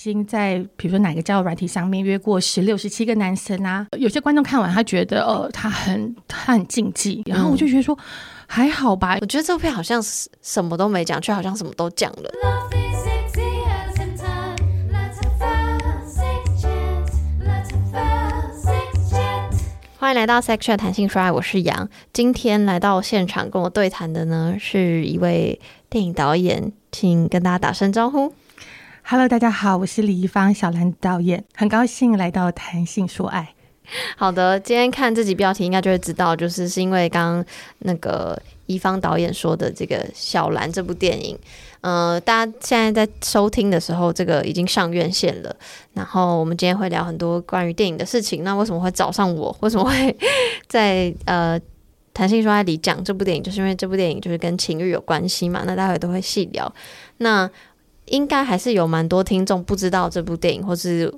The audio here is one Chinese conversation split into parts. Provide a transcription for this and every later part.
经在比如说哪个交友软体上面约过十六、十七个男生啊。有些观众看完，他觉得哦，他很他很禁忌，然后我就觉得说、嗯、还好吧。我觉得这部片好像是什么都没讲，却好像什么都讲了。欢迎来到 Chat 谈性说爱，我是杨。今天来到现场跟我对谈的呢，是一位电影导演，请跟大家打声招呼。Hello，大家好，我是李易芳，小兰导演，很高兴来到谈性说爱。好的，今天看这集标题应该就会知道，就是是因为刚刚那个宜芳导演说的这个小兰这部电影。呃，大家现在在收听的时候，这个已经上院线了。然后我们今天会聊很多关于电影的事情。那为什么会找上我？为什么会在呃谈性说爱里讲这部电影？就是因为这部电影就是跟情欲有关系嘛。那待会都会细聊。那应该还是有蛮多听众不知道这部电影，或是。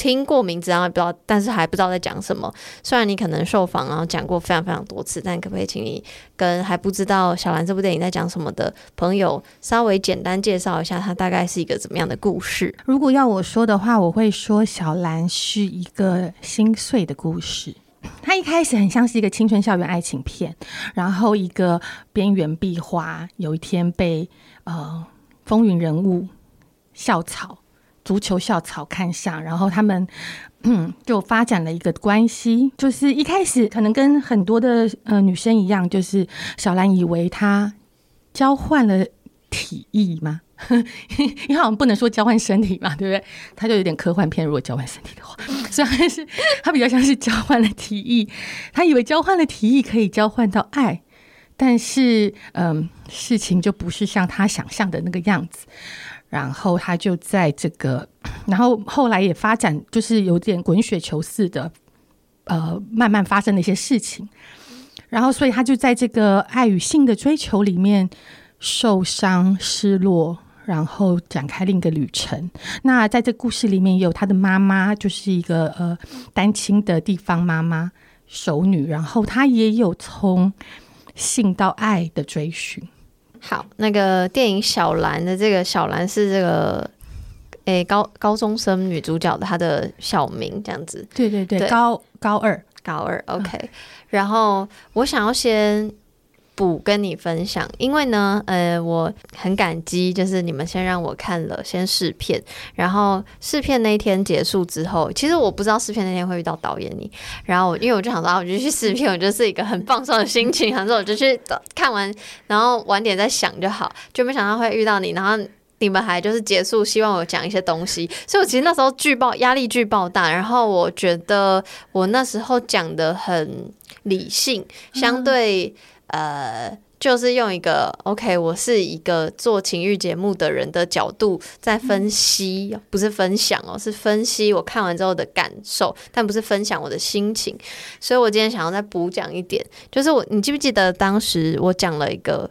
听过名字，然后不知道，但是还不知道在讲什么。虽然你可能受访，然后讲过非常非常多次，但可不可以请你跟还不知道小兰这部电影在讲什么的朋友，稍微简单介绍一下，它大概是一个怎么样的故事？如果要我说的话，我会说小兰是一个心碎的故事。它一开始很像是一个青春校园爱情片，然后一个边缘壁花，有一天被呃风云人物校草。足球校草看上，然后他们嗯就发展了一个关系，就是一开始可能跟很多的呃女生一样，就是小兰以为他交换了体液嘛，因为好像不能说交换身体嘛，对不对？他就有点科幻片，如果交换身体的话，虽然是他比较像是交换了体液，他以为交换了体液可以交换到爱，但是嗯、事情就不是像他想象的那个样子。然后他就在这个，然后后来也发展，就是有点滚雪球似的，呃，慢慢发生的一些事情。然后，所以他就在这个爱与性的追求里面受伤、失落，然后展开另一个旅程。那在这故事里面，有他的妈妈，就是一个呃单亲的地方妈妈、熟女。然后他也有从性到爱的追寻。好，那个电影小兰的这个小兰是这个，诶、欸，高高中生女主角的她的小名这样子。对对对，对高高二，高二，OK、嗯。然后我想要先。不跟你分享，因为呢，呃，我很感激，就是你们先让我看了先试片，然后试片那一天结束之后，其实我不知道试片那天会遇到导演你，然后因为我就想说，啊，我就去试片，我就是一个很放松的心情，想说我就去看完，然后晚点再想就好，就没想到会遇到你，然后你们还就是结束，希望我讲一些东西，所以我其实那时候巨爆压力巨爆大，然后我觉得我那时候讲得很理性，相对。呃，就是用一个 OK，我是一个做情欲节目的人的角度在分析，不是分享哦，是分析我看完之后的感受，但不是分享我的心情。所以我今天想要再补讲一点，就是我，你记不记得当时我讲了一个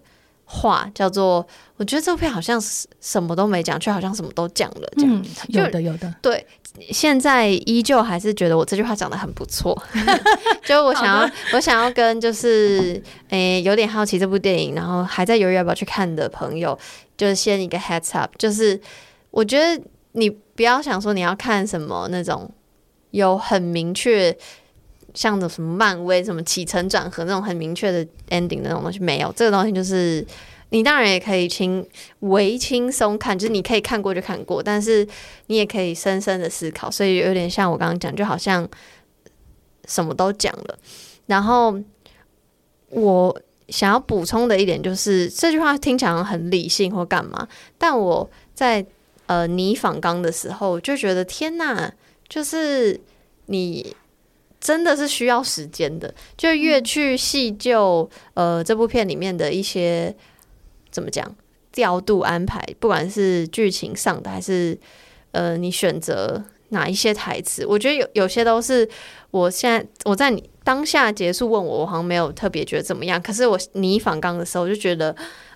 话，叫做我觉得这部片好像什么都没讲，却好像什么都讲了，这样、嗯、有的有的。对。现在依旧还是觉得我这句话讲得很不错，就我想要，我想要跟就是，诶、欸，有点好奇这部电影，然后还在犹豫要不要去看的朋友，就是先一个 heads up，就是我觉得你不要想说你要看什么那种有很明确，像的什么漫威什么起承转合那种很明确的 ending 那种东西，没有，这个东西就是。你当然也可以轻微轻松看，就是你可以看过就看过，但是你也可以深深的思考，所以有点像我刚刚讲，就好像什么都讲了。然后我想要补充的一点就是，这句话听起来很理性或干嘛，但我在呃你访刚的时候就觉得天呐，就是你真的是需要时间的，就越去细究呃这部片里面的一些。怎么讲？调度安排，不管是剧情上的，还是呃，你选择哪一些台词，我觉得有有些都是我现在我在你当下结束问我，我好像没有特别觉得怎么样。可是我你反刚的时候，我就觉得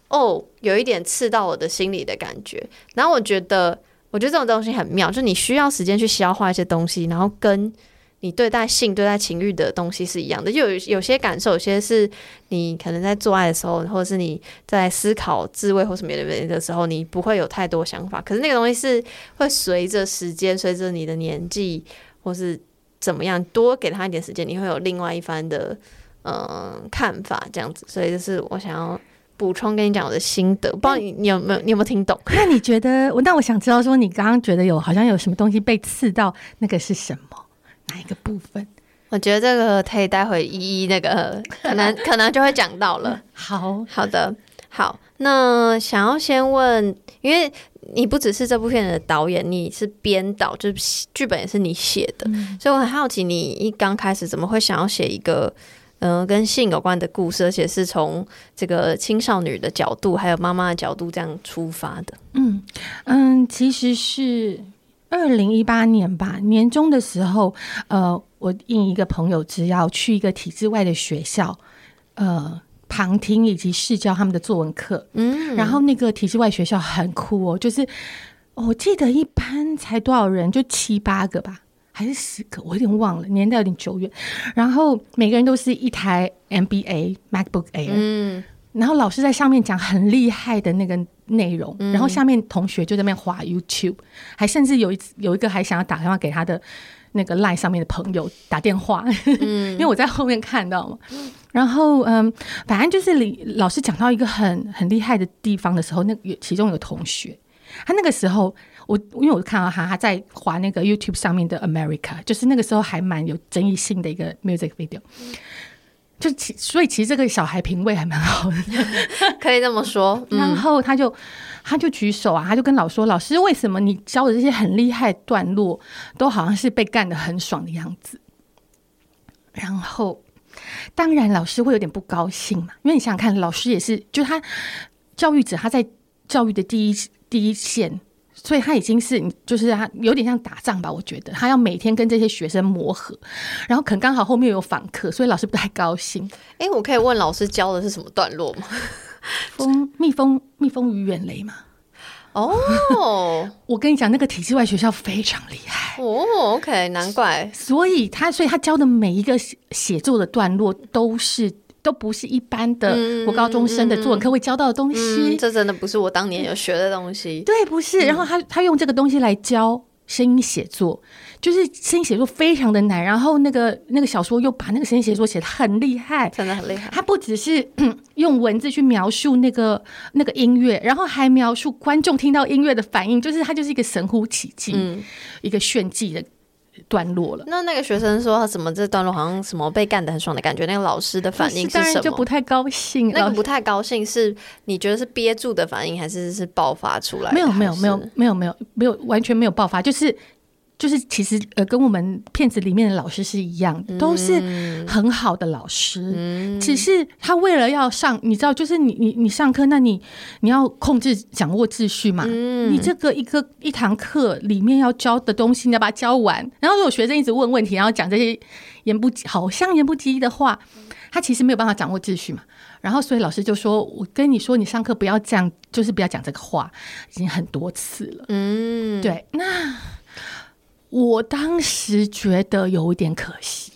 哦，有一点刺到我的心里的感觉。然后我觉得，我觉得这种东西很妙，就是你需要时间去消化一些东西，然后跟你对待性、对待情欲的东西是一样的。就有有些感受，有些是你可能在做爱的时候，或者是你在思考自慰或什么的的时候，你不会有太多想法。可是那个东西是会随着时间，随着你的年纪，或是怎么样，多给他一点时间，你会有另外一番的嗯、呃、看法，这样子。所以就是我想要。补充跟你讲我的心得，不知道你你有没有你有没有听懂？那你觉得我？那我想知道说，你刚刚觉得有好像有什么东西被刺到，那个是什么？哪一个部分？我觉得这个可以待会一一那个，可能可能就会讲到了。好好的，好。那想要先问，因为你不只是这部片的导演，你是编导，就是剧本也是你写的，嗯，所以我很好奇，你一刚开始怎么会想要写一个？嗯、呃，跟性有关的故事，而且是从这个青少女的角度，还有妈妈的角度这样出发的。嗯嗯，其实是二零一八年吧，年终的时候，呃，我应一个朋友之邀去一个体制外的学校，呃，旁听以及试教他们的作文课。嗯，然后那个体制外学校很酷哦，就是我记得一般才多少人，就七八个吧。还是十个，我有点忘了，年代有点久远。然后每个人都是一台 MBA MacBook Air，嗯，然后老师在上面讲很厉害的那个内容，嗯，然后下面同学就在那边滑 YouTube，还甚至有一有一个还想要打电话给他的那个 Line 上面的朋友打电话，嗯，因为我在后面看到嘛。然后嗯，反正就是李老师讲到一个很很厉害的地方的时候，那有其中有同学，他那个时候。我因为我看到他他在滑那个 YouTube 上面的 America，就是那个时候还蛮有争议性的一个 music video，就其所以其实这个小孩品味还蛮好的，可以这么说。然后他就他就举手啊，他就跟老师说：“老师，为什么你教的这些很厉害的段落，都好像是被干的很爽的样子？”然后当然老师会有点不高兴嘛，因为你想想看，老师也是就他教育者，他在教育的第一第一线。所以他已经是，就是他有点像打仗吧，我觉得他要每天跟这些学生磨合，然后可能刚好后面有访客，所以老师不太高兴。哎、欸，我可以问老师教的是什么段落吗？蜂蜜蜂蜜蜂与远雷吗。哦，我跟你讲，那个体制外学校非常厉害。哦，OK，难怪。所以他，所以他教的每一个写作的段落都是。都不是一般的国高中生的作文课会教到的东西，这真的不是我当年有学的东西。对，不是。然后他他用这个东西来教声音写作，就是声音写作非常的难。然后那个那个小说又把那个声音写作写的很厉害，真的很厉害。他不只是 用文字去描述那个那个音乐，然后还描述观众听到音乐的反应，就是他就是一个神乎其技，嗯，一个炫技的。段落了，那那个学生说他怎么这段落好像什么被干得很爽的感觉？那个老师的反应是什么？当然就不太高兴。那个不太高兴是你觉得是憋住的反应，还是是爆发出来？没有没有没有没有没有没有完全没有爆发，就是。就是其实呃，跟我们片子里面的老师是一样的，都是很好的老师。嗯，只是他为了要上，你知道，就是你你你上课，那你你要控制掌握秩序嘛。嗯，你这个一个一堂课里面要教的东西，你要把它教完。然后有学生一直问问题，然后讲这些言不好像言不及义的话，他其实没有办法掌握秩序嘛。然后所以老师就说：“我跟你说，你上课不要这样，就是不要讲这个话，已经很多次了。”嗯，对，那。我当时觉得有一点可惜。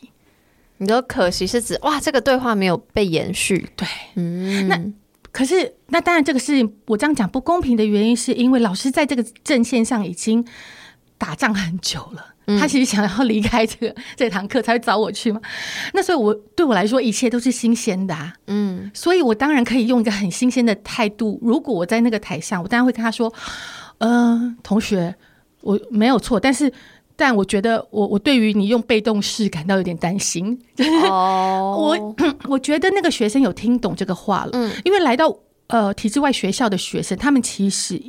你说可惜是指哇，这个对话没有被延续。对，嗯，那可是那当然，这个事情我这样讲不公平的原因，是因为老师在这个阵线上已经打仗很久了，嗯、他其实想要离开这个这堂课才会找我去嘛。那所以我，我对我来说，一切都是新鲜的啊。嗯，所以我当然可以用一个很新鲜的态度。如果我在那个台上，我当然会跟他说：“嗯、呃，同学，我没有错，但是。”但我觉得我，我我对于你用被动式感到有点担心。哦、我 我觉得那个学生有听懂这个话了，嗯，因为来到呃体制外学校的学生，他们其实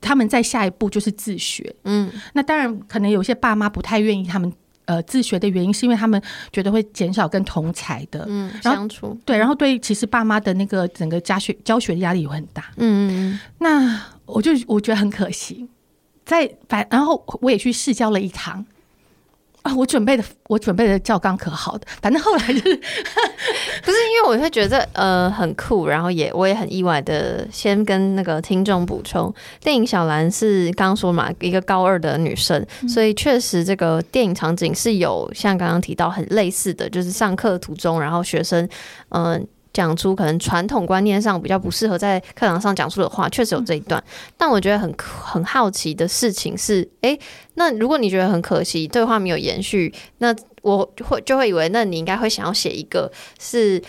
他们在下一步就是自学，嗯，那当然可能有些爸妈不太愿意他们呃自学的原因，是因为他们觉得会减少跟同才的。嗯相处，对，然后对其实爸妈的那个整个家学教学的压力也会很大，嗯嗯，那我就我觉得很可惜。在反，然后我也去试教了一堂，啊，我准备的我准备的教纲可好的，反正后来就是 不是因为我会觉得呃很酷，然后也我也很意外的先跟那个听众补充，电影小兰是刚刚说嘛，一个高二的女生，嗯、所以确实这个电影场景是有像刚刚提到很类似的，就是上课途中，然后学生嗯。呃讲出可能传统观念上比较不适合在课堂上讲出的话，确实有这一段。但我觉得很很好奇的事情是，诶，那如果你觉得很可惜，对话没有延续，那我会就会以为，那你应该会想要写一个是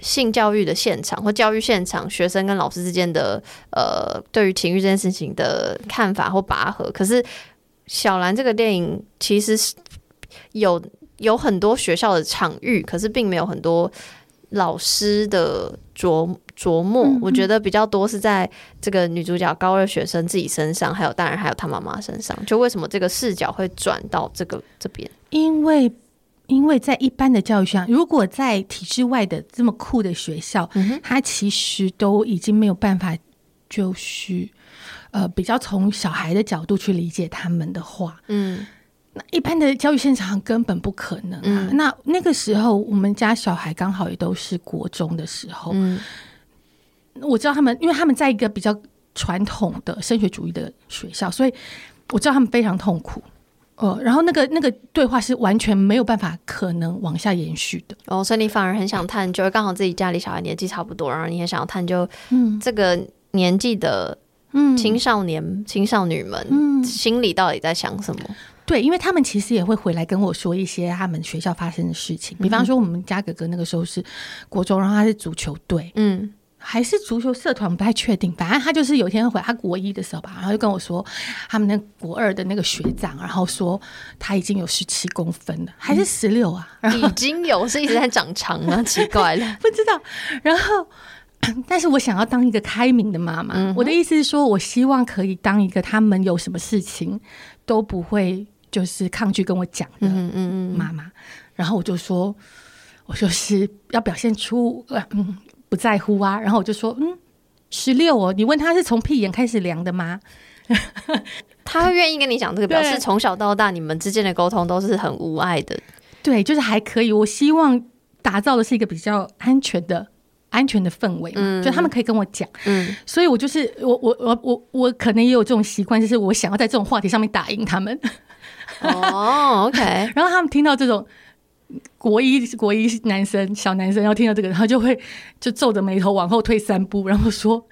性教育的现场或教育现场，学生跟老师之间的呃，对于情欲这件事情的看法或拔河。可是小兰这个电影其实是有有很多学校的场域，可是并没有很多。老师的琢琢磨，我觉得比较多是在这个女主角高二学生自己身上，还有当然还有她妈妈身上。就为什么这个视角会转到这个这边？因为因为在一般的教育上，如果在体制外的这么酷的学校，嗯、他其实都已经没有办法，就是呃比较从小孩的角度去理解他们的话，嗯。那一般的教育现场根本不可能啊！嗯、那那个时候，我们家小孩刚好也都是国中的时候。嗯，我知道他们，因为他们在一个比较传统的升学主义的学校，所以我知道他们非常痛苦。呃，然后那个那个对话是完全没有办法可能往下延续的。哦，所以你反而很想探究，刚好自己家里小孩年纪差不多，然后你也想要探究，嗯，这个年纪的嗯青少年、嗯、青少女们，嗯，心里到底在想什么？对，因为他们其实也会回来跟我说一些他们学校发生的事情，比方说我们家哥哥那个时候是国中，然后他是足球队，嗯，还是足球社团不太确定，反正他就是有一天回他国一的时候吧，然后就跟我说他们那国二的那个学长，然后说他已经有十七公分了，还是十六啊？已经有是一直在长长啊？奇怪了，不知道。然后，但是我想要当一个开明的妈妈，嗯、我的意思是说，我希望可以当一个他们有什么事情都不会。就是抗拒跟我讲的妈妈，然后我就说，我就是要表现出嗯不在乎啊，然后我就说嗯十六哦，你问他是从屁眼开始量的吗？他会愿意跟你讲这个，表示从小到大你们之间的沟通都是很无碍的，对，就是还可以。我希望打造的是一个比较安全的。安全的氛围嘛，嗯、就他们可以跟我讲，嗯，所以我就是我我我我我可能也有这种习惯，就是我想要在这种话题上面打赢他们。哦，OK，然后他们听到这种国一国一男生小男生要听到这个，然后就会就皱着眉头往后退三步，然后说。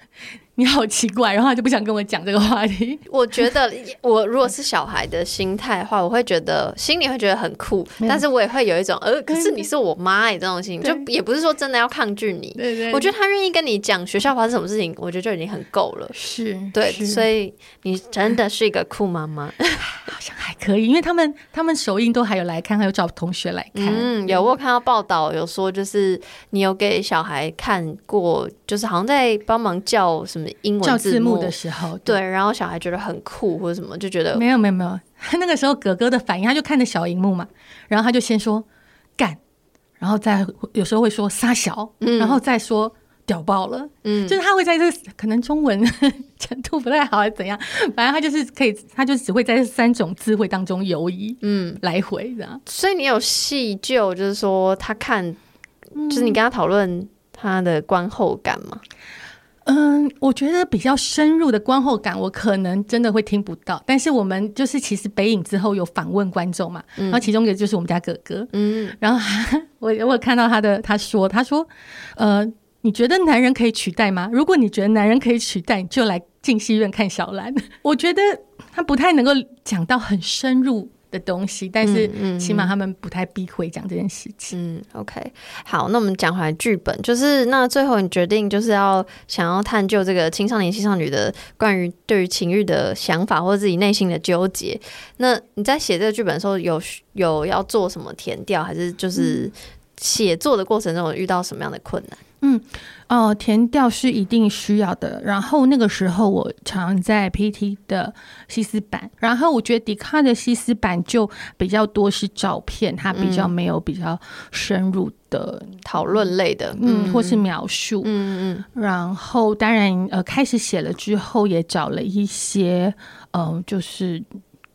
你好奇怪，然后他就不想跟我讲这个话题。我觉得，我如果是小孩的心态的话，我会觉得心里会觉得很酷，但是我也会有一种，呃，可是你是我妈哎，这种心情，就也不是说真的要抗拒你。对对，我觉得他愿意跟你讲学校发生什么事情，我觉得就已经很够了。是，对，所以你真的是一个酷妈妈，好像还可以，因为他们他们首映都还有来看，还有找同学来看。嗯，有我有看到报道，有说就是你有给小孩看过，就是好像在帮忙叫什么。英文字幕的时候，对，然后小孩觉得很酷或者什么，就觉得没有没有没有。他那个时候哥哥的反应，他就看着小荧幕嘛，然后他就先说干，然后再有时候会说撒小，嗯、然后再说屌爆了，嗯，就是他会在这可能中文程度不太好还是怎样，反正他就是可以，他就只会在这三种词汇当中游移，嗯，来回这样。所以你有细究，就是说他看，就是你跟他讨论他的观后感吗？嗯，我觉得比较深入的观后感，我可能真的会听不到。但是我们就是其实北影之后有访问观众嘛，嗯、然后其中一个就是我们家哥哥，嗯，然后我我有看到他的，他说他说，呃，你觉得男人可以取代吗？如果你觉得男人可以取代，你就来进戏院看小兰。我觉得他不太能够讲到很深入的东西，但是起码他们不太避讳讲这件事情。嗯，嗯，OK，好，那我们讲回来剧本，就是那最后你决定就是要想要探究这个青少年、青少女的关于对于情欲的想法，或者自己内心的纠结。那你在写这个剧本的时候有，有有要做什么填调，还是就是写作的过程中有遇到什么样的困难？嗯，哦，填调是一定需要的。然后那个时候我常在 PT 的西斯版，然后我觉得迪卡的西斯版就比较多是照片，它比较没有比较深入的讨论类的，嗯，或是描述，嗯嗯。然后当然，呃，开始写了之后，也找了一些，嗯、呃，就是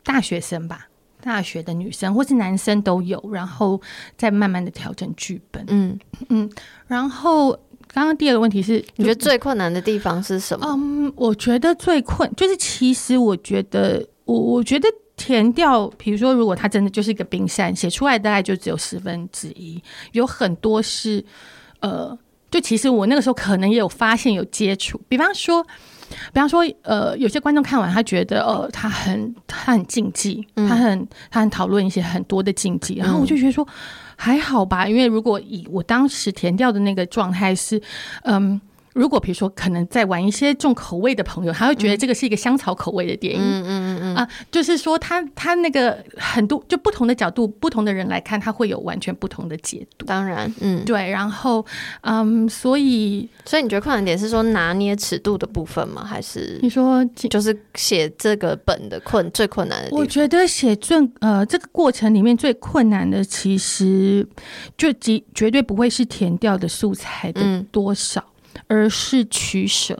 大学生吧。大学的女生或是男生都有，然后再慢慢的调整剧本。嗯嗯，然后刚刚第二个问题是，你觉得最困难的地方是什么？嗯，我觉得最困就是其实我觉得我我觉得填掉，比如说如果它真的就是一个冰山，写出来大概就只有十分之一，有很多是呃，就其实我那个时候可能也有发现有接触，比方说。比方说，呃，有些观众看完，他觉得，呃，他很他很禁忌，他很他很讨论一些很多的禁忌，然后我就觉得说还好吧，因为如果以我当时填掉的那个状态是，嗯。如果比如说，可能在玩一些重口味的朋友，他会觉得这个是一个香草口味的电影。嗯嗯嗯啊，就是说他他那个很多就不同的角度，不同的人来看，他会有完全不同的解读。当然，嗯，对。然后，嗯，所以，所以你觉得困难点是说拿捏尺度的部分吗？还是你说就是写这个本的困最困难的？我觉得写最呃这个过程里面最困难的，其实就绝绝对不会是填掉的素材的多少。嗯而是取舍，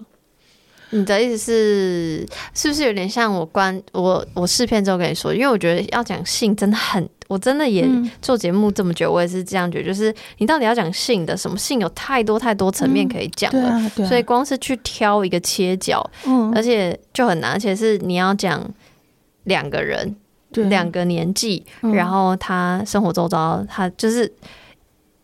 你的意思是是不是有点像我关我我试片之后跟你说？因为我觉得要讲性真的很，我真的也做节目这么久，我也是这样觉得，就是你到底要讲性的什么性，有太多太多层面可以讲了，嗯啊啊、所以光是去挑一个切角，嗯，而且就很难，而且是你要讲两个人，两个年纪，然后他生活周遭，他就是。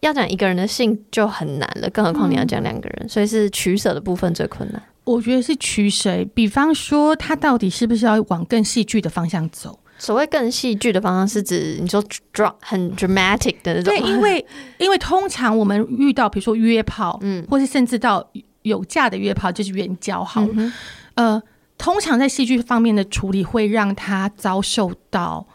要讲一个人的性就很难了，更何况你要讲两个人，嗯，所以是取舍的部分最困难。我觉得是取舍，比方说他到底是不是要往更戏剧的方向走？所谓更戏剧的方向是指你说 dra 很 dramatic 的那种。对，因为因为通常我们遇到比如说约炮，嗯，或是甚至到有价的约炮，就是援交好了，嗯，呃，通常在戏剧方面的处理会让他遭受到。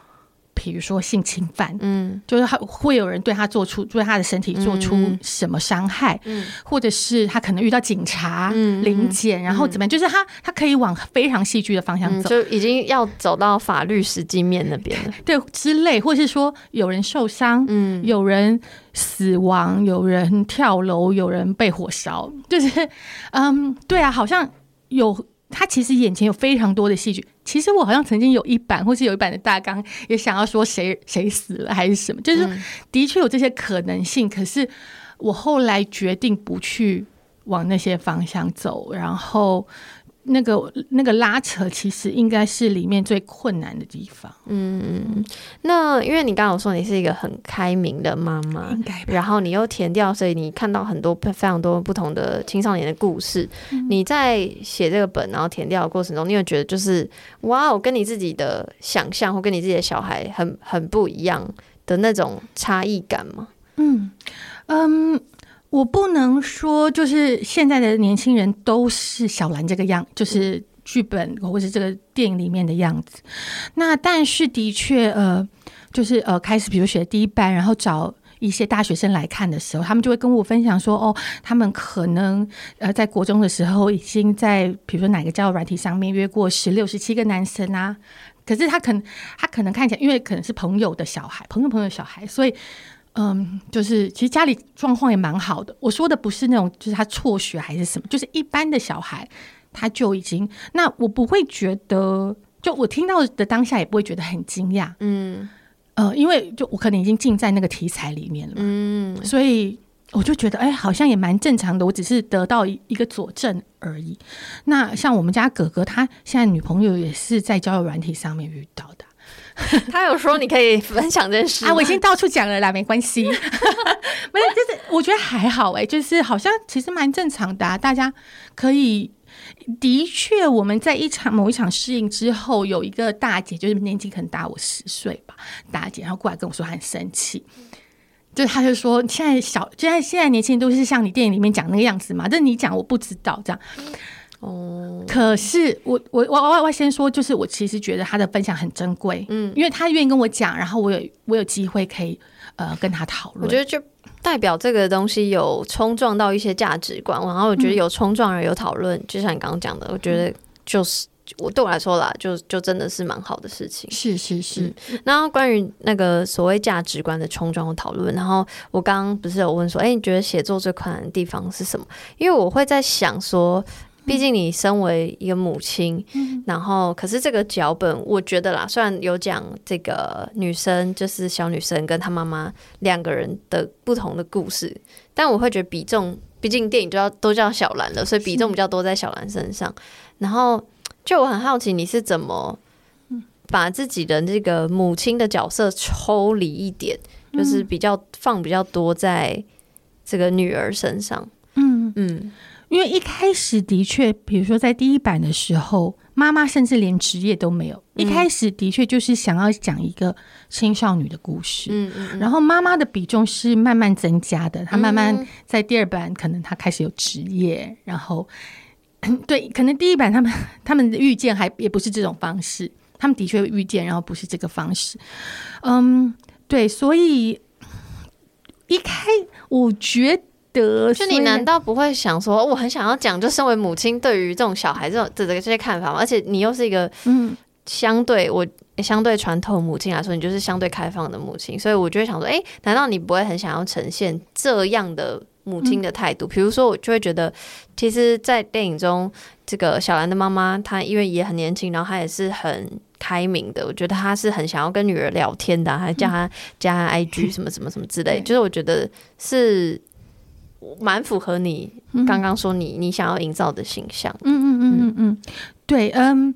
比如说性侵犯，嗯，就是他会有人对他做出对他的身体做出什么伤害，嗯，或者是他可能遇到警察、嗯，临检，然后怎么样？就是他他可以往非常戏剧的方向走，就已经要走到法律实际面那边了，对之类，或是说有人受伤，嗯，有人死亡，有人跳楼，有人被火烧，就是，嗯，对啊，好像有。他其实眼前有非常多的戏剧。其实我好像曾经有一版，或是有一版的大纲，也想要说谁谁死了还是什么，就是的确有这些可能性。可是我后来决定不去往那些方向走，然后。那个那个拉扯，其实应该是里面最困难的地方。嗯，那因为你刚刚有说你是一个很开明的妈妈，应该，然后你又填掉，所以你看到很多非常多不同的青少年的故事。嗯、你在写这个本，然后填掉的过程中，你有觉得就是哇，我跟你自己的想象或跟你自己的小孩很很不一样的那种差异感吗？嗯嗯。我不能说，就是现在的年轻人都是小兰这个样，就是剧本或是这个电影里面的样子。那但是的确，呃，就是呃，开始比如学第一班，然后找一些大学生来看的时候，他们就会跟我分享说，哦，他们可能呃在国中的时候已经在比如说哪个交友软体上面约过十六、十七个男生啊。可是他可能他可能看起来，因为可能是朋友的小孩，朋友朋友小孩，所以。嗯，就是其实家里状况也蛮好的。我说的不是那种，就是他辍学还是什么，就是一般的小孩，他就已经。那我不会觉得，就我听到的当下也不会觉得很惊讶。嗯，呃，因为就我可能已经浸在那个题材里面了。嗯，所以我就觉得，哎，好像也蛮正常的。我只是得到一个佐证而已。那像我们家哥哥，他现在女朋友也是在交友软体上面遇到的。他有说你可以分享这件事啊，我已经到处讲了啦，没关系。没有，就是我觉得还好哎、欸，就是好像其实蛮正常的、啊，大家可以。的确，我们在一场某一场适应之后，有一个大姐，就是年纪可能大我十岁吧，大姐，然后过来跟我说，她很生气，就她就说，现在小，现在现在年轻人都是像你电影里面讲那个样子嘛，这你讲我不知道这样。哦，可是我我我我我先说，就是我其实觉得他的分享很珍贵，嗯，因为他愿意跟我讲，然后我有我有机会可以呃跟他讨论。我觉得就代表这个东西有冲撞到一些价值观，然后我觉得有冲撞而有讨论，就像你刚刚讲的，我觉得就是我对我来说啦，就就真的是蛮好的事情。是是是。然后关于那个所谓价值观的冲撞和讨论，然后我刚刚不是有问说，哎，你觉得写作最困难的地方是什么？因为我会在想说。毕竟你身为一个母亲，嗯、然后可是这个脚本，我觉得啦，虽然有讲这个女生就是小女生跟她妈妈两个人的不同的故事，但我会觉得比重，毕竟电影就要都叫小兰了，所以比重比较多在小兰身上。然后就我很好奇，你是怎么把自己的这个母亲的角色抽离一点，嗯、就是比较放比较多在这个女儿身上？嗯嗯。因为一开始的确，比如说在第一版的时候，妈妈甚至连职业都没有。一开始的确就是想要讲一个青少女的故事，嗯嗯，然后妈妈的比重是慢慢增加的。她慢慢在第二版，可能她开始有职业，然后对，可能第一版他们 他们的遇见还也不是这种方式，他们的确遇见，然后不是这个方式。嗯，对，所以一开我觉得。就你难道不会想说，我很想要讲，就身为母亲对于这种小孩这种这这些看法吗？而且你又是一个嗯，相对我相对传统母亲来说，你就是相对开放的母亲，所以我就会想说，哎，难道你不会很想要呈现这样的母亲的态度？比如说，我就会觉得，其实，在电影中，这个小兰的妈妈，她因为也很年轻，然后她也是很开明的，我觉得她是很想要跟女儿聊天的，还叫她加 IG 什么什么什么之类，就是我觉得是。蛮符合你刚刚说你、嗯、你想要营造的形象。嗯嗯嗯嗯嗯，对，嗯，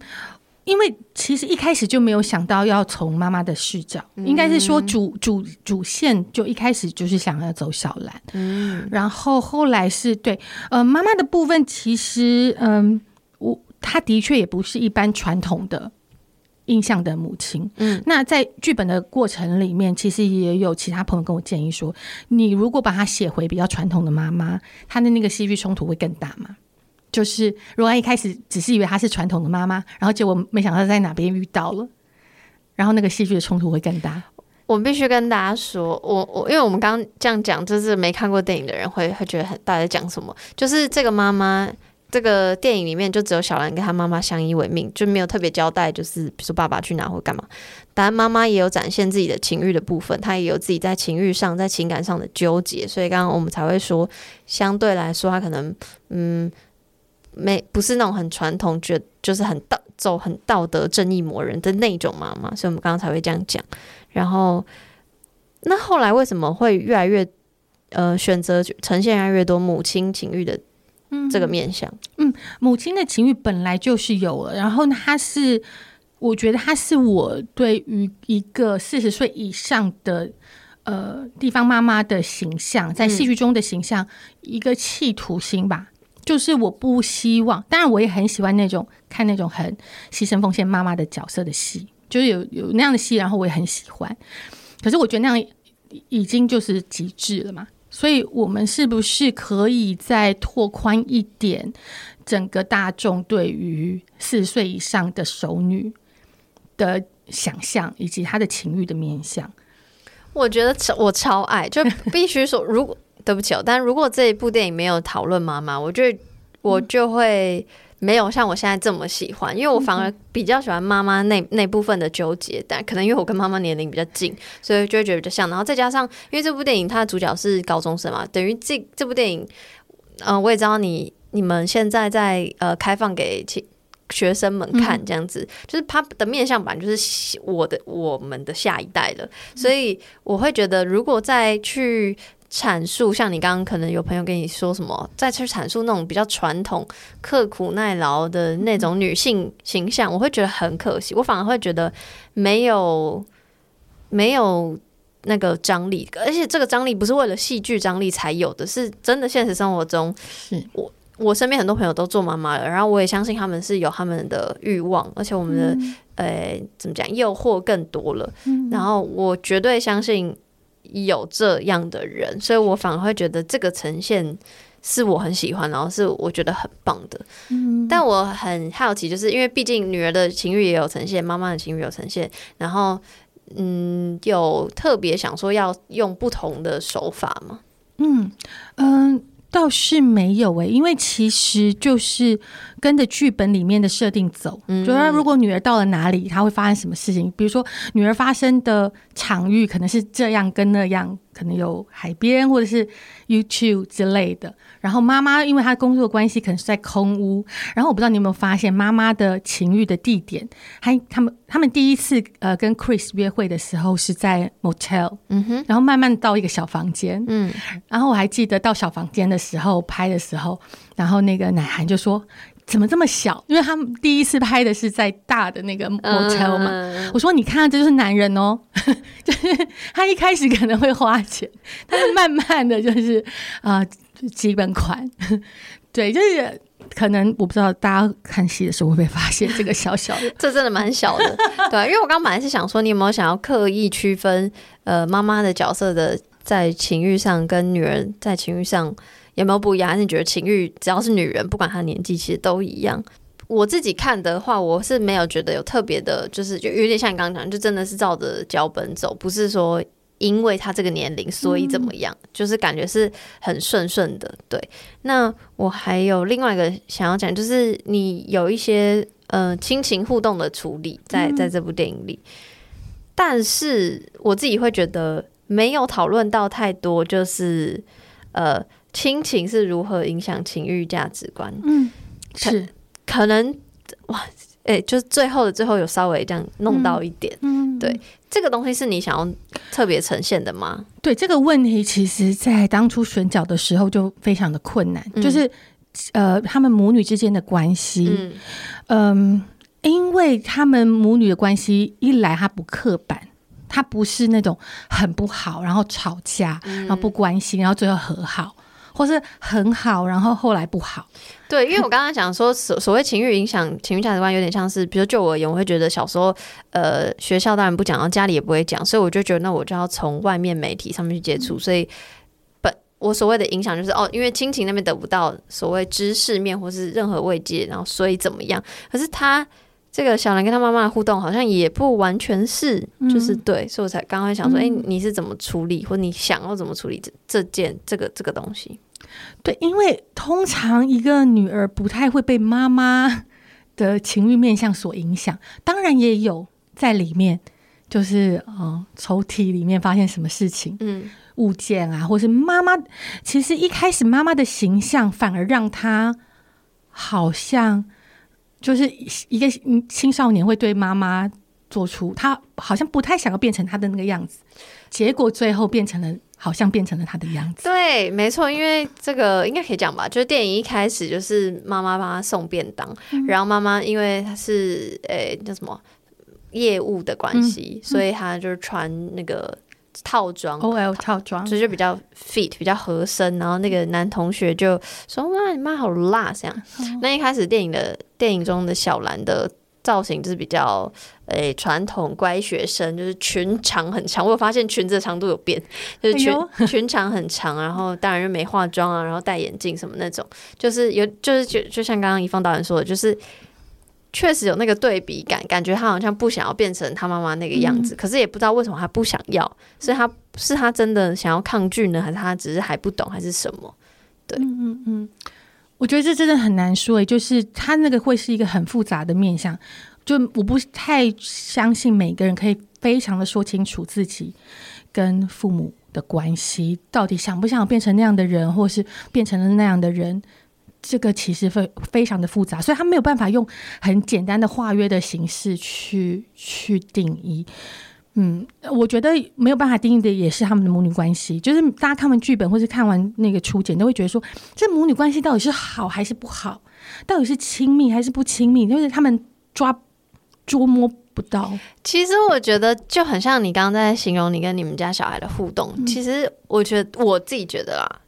因为其实一开始就没有想到要从妈妈的视角，嗯、应该是说主主主线就一开始就是想要走小兰。嗯，然后后来是对，呃，妈妈的部分其实，嗯，我她的确也不是一般传统的。印象的母亲，嗯，那在剧本的过程里面，其实也有其他朋友跟我建议说，你如果把它写回比较传统的妈妈，她的那个戏剧冲突会更大嘛？就是如果一开始只是以为她是传统的妈妈，然后结果没想到在哪边遇到了，然后那个戏剧的冲突会更大。我必须跟大家说，我我因为我们刚刚这样讲，就是没看过电影的人会会觉得很大家在讲什么，就是这个妈妈。这个电影里面就只有小兰跟她妈妈相依为命，就没有特别交代，就是比如说爸爸去哪或干嘛。当然妈妈也有展现自己的情欲的部分，她也有自己在情欲上、在情感上的纠结，所以刚刚我们才会说，相对来说她可能嗯没不是那种很传统，觉就是很道走很道德正义魔人的那种妈妈，所以我们刚刚才会这样讲。然后那后来为什么会越来越呃选择呈现越来越多母亲情欲的？这个面相，嗯，母亲的情欲本来就是有了，然后他是，我觉得他是我对于一个四十岁以上的呃地方妈妈的形象，在戏剧中的形象，嗯、一个企图心吧，就是我不希望，当然我也很喜欢那种看那种很牺牲奉献妈妈的角色的戏，就是有有那样的戏，然后我也很喜欢，可是我觉得那样已经就是极致了嘛。所以，我们是不是可以再拓宽一点整个大众对于四十岁以上的熟女的想象，以及她的情欲的面向？我觉得我超爱，就 必须说，如果对不起哦，但如果这一部电影没有讨论妈妈，我觉得我就会。没有像我现在这么喜欢，因为我反而比较喜欢妈妈那那部分的纠结，但可能因为我跟妈妈年龄比较近，所以就会觉得比较像。然后再加上，因为这部电影它的主角是高中生嘛，等于这这部电影，嗯、呃，我也知道你你们现在在呃开放给学生们看，这样子，嗯、就是他的面向版就是我的我们的下一代了，所以我会觉得如果再去。阐述像你刚刚可能有朋友跟你说什么，再去阐述那种比较传统、刻苦耐劳的那种女性形象，我会觉得很可惜。我反而会觉得没有没有那个张力，而且这个张力不是为了戏剧张力才有的，是真的现实生活中，是我我身边很多朋友都做妈妈了，然后我也相信他们是有他们的欲望，而且我们的、嗯、呃怎么讲，诱惑更多了。嗯、然后我绝对相信。有这样的人，所以我反而会觉得这个呈现是我很喜欢，然后是我觉得很棒的。嗯，但我很好奇，就是因为毕竟女儿的情欲也有呈现，妈妈的情欲有呈现，然后嗯，有特别想说要用不同的手法吗？嗯嗯。呃倒是没有诶、欸，因为其实就是跟着剧本里面的设定走。嗯，主要如果女儿到了哪里，她会发生什么事情？比如说女儿发生的场域可能是这样跟那样，可能有海边或者是 YouTube 之类的。然后妈妈因为她工作关系，可能是在空屋。然后我不知道你有没有发现，妈妈的情欲的地点，还他们他们第一次呃跟 Chris 约会的时候是在 Motel，嗯哼，然后慢慢到一个小房间，嗯，然后我还记得到小房间的时候拍的时候，然后那个奶涵就说。怎么这么小？因为他们第一次拍的是在大的那个 motel 嘛。嗯、我说你看，这就是男人哦，就是他一开始可能会花钱，但是慢慢的就是 啊、呃，基本款。对，就是可能我不知道大家看戏的时候会不会发现这个小小的，这真的蛮小的。对，因为我刚本来是想说，你有没有想要刻意区分呃妈妈的角色的在情欲上跟女人在情欲上。有没有不一样？还是你觉得情欲只要是女人，不管她年纪，其实都一样？我自己看的话，我是没有觉得有特别的，就是就有点像你刚刚讲，就真的是照着脚本走，不是说因为她这个年龄所以怎么样，嗯、就是感觉是很顺顺的。对，那我还有另外一个想要讲，就是你有一些呃亲情互动的处理在在这部电影里，嗯、但是我自己会觉得没有讨论到太多，就是呃。亲情是如何影响情欲价值观？嗯，是可，能哇，哎、欸，就是最后的最后有稍微这样弄到一点，嗯，对，这个东西是你想要特别呈现的吗？对，这个问题其实在当初选角的时候就非常的困难，嗯、就是呃，他们母女之间的关系，嗯、呃，因为他们母女的关系一来，他不刻板，他不是那种很不好，然后吵架，然后不关心，然后最后和好。或是很好，然后后来不好。对，因为我刚刚讲说所所谓情欲影响情欲价值观，有点像是，比如就我而言，我会觉得小时候，呃，学校当然不讲，然后家里也不会讲，所以我就觉得那我就要从外面媒体上面去接触。嗯、所以，本我所谓的影响就是哦，因为亲情那边得不到所谓知识面或是任何慰藉，然后所以怎么样？可是他这个小兰跟她妈妈的互动好像也不完全是，就是对，嗯、所以我才刚刚想说，哎、嗯，你是怎么处理，或你想要怎么处理这这件这个这个东西？对，因为通常一个女儿不太会被妈妈的情欲面相所影响，当然也有在里面，就是呃抽屉里面发现什么事情，嗯，物件啊，或是妈妈，其实一开始妈妈的形象反而让她好像就是一个青少年会对妈妈做出，他好像不太想要变成他的那个样子，结果最后变成了。好像变成了他的样子。对，没错，因为这个应该可以讲吧。就是电影一开始就是妈妈帮他送便当，嗯、然后妈妈因为她是诶、欸、叫什么业务的关系，嗯、所以她就是穿那个套装，OL 套装，所以就比较 fit，比较合身。然后那个男同学就说：“哇，你妈好辣！”这样。嗯、那一开始电影的电影中的小兰的。造型就是比较诶传统乖学生，就是裙长很长。我有发现裙子的长度有变，就是裙、哎、裙长很长，然后当然就没化妆啊，然后戴眼镜什么那种，就是有就是就就像刚刚宜芳导演说的，就是确实有那个对比感，感觉他好像不想要变成他妈妈那个样子，嗯、可是也不知道为什么他不想要，所以他是他真的想要抗拒呢，还是他只是还不懂，还是什么？对，嗯嗯嗯。我觉得这真的很难说诶，就是他那个会是一个很复杂的面相，就我不太相信每个人可以非常的说清楚自己跟父母的关系，到底想不想变成那样的人，或是变成了那样的人，这个其实非非常的复杂，所以他没有办法用很简单的化约的形式去去定义。嗯，我觉得没有办法定义的也是他们的母女关系。就是大家看完剧本或是看完那个初剪，都会觉得说，这母女关系到底是好还是不好？到底是亲密还是不亲密？就是他们抓捉摸不到。其实我觉得就很像你刚刚在形容你跟你们家小孩的互动。其实我觉得我自己觉得啦，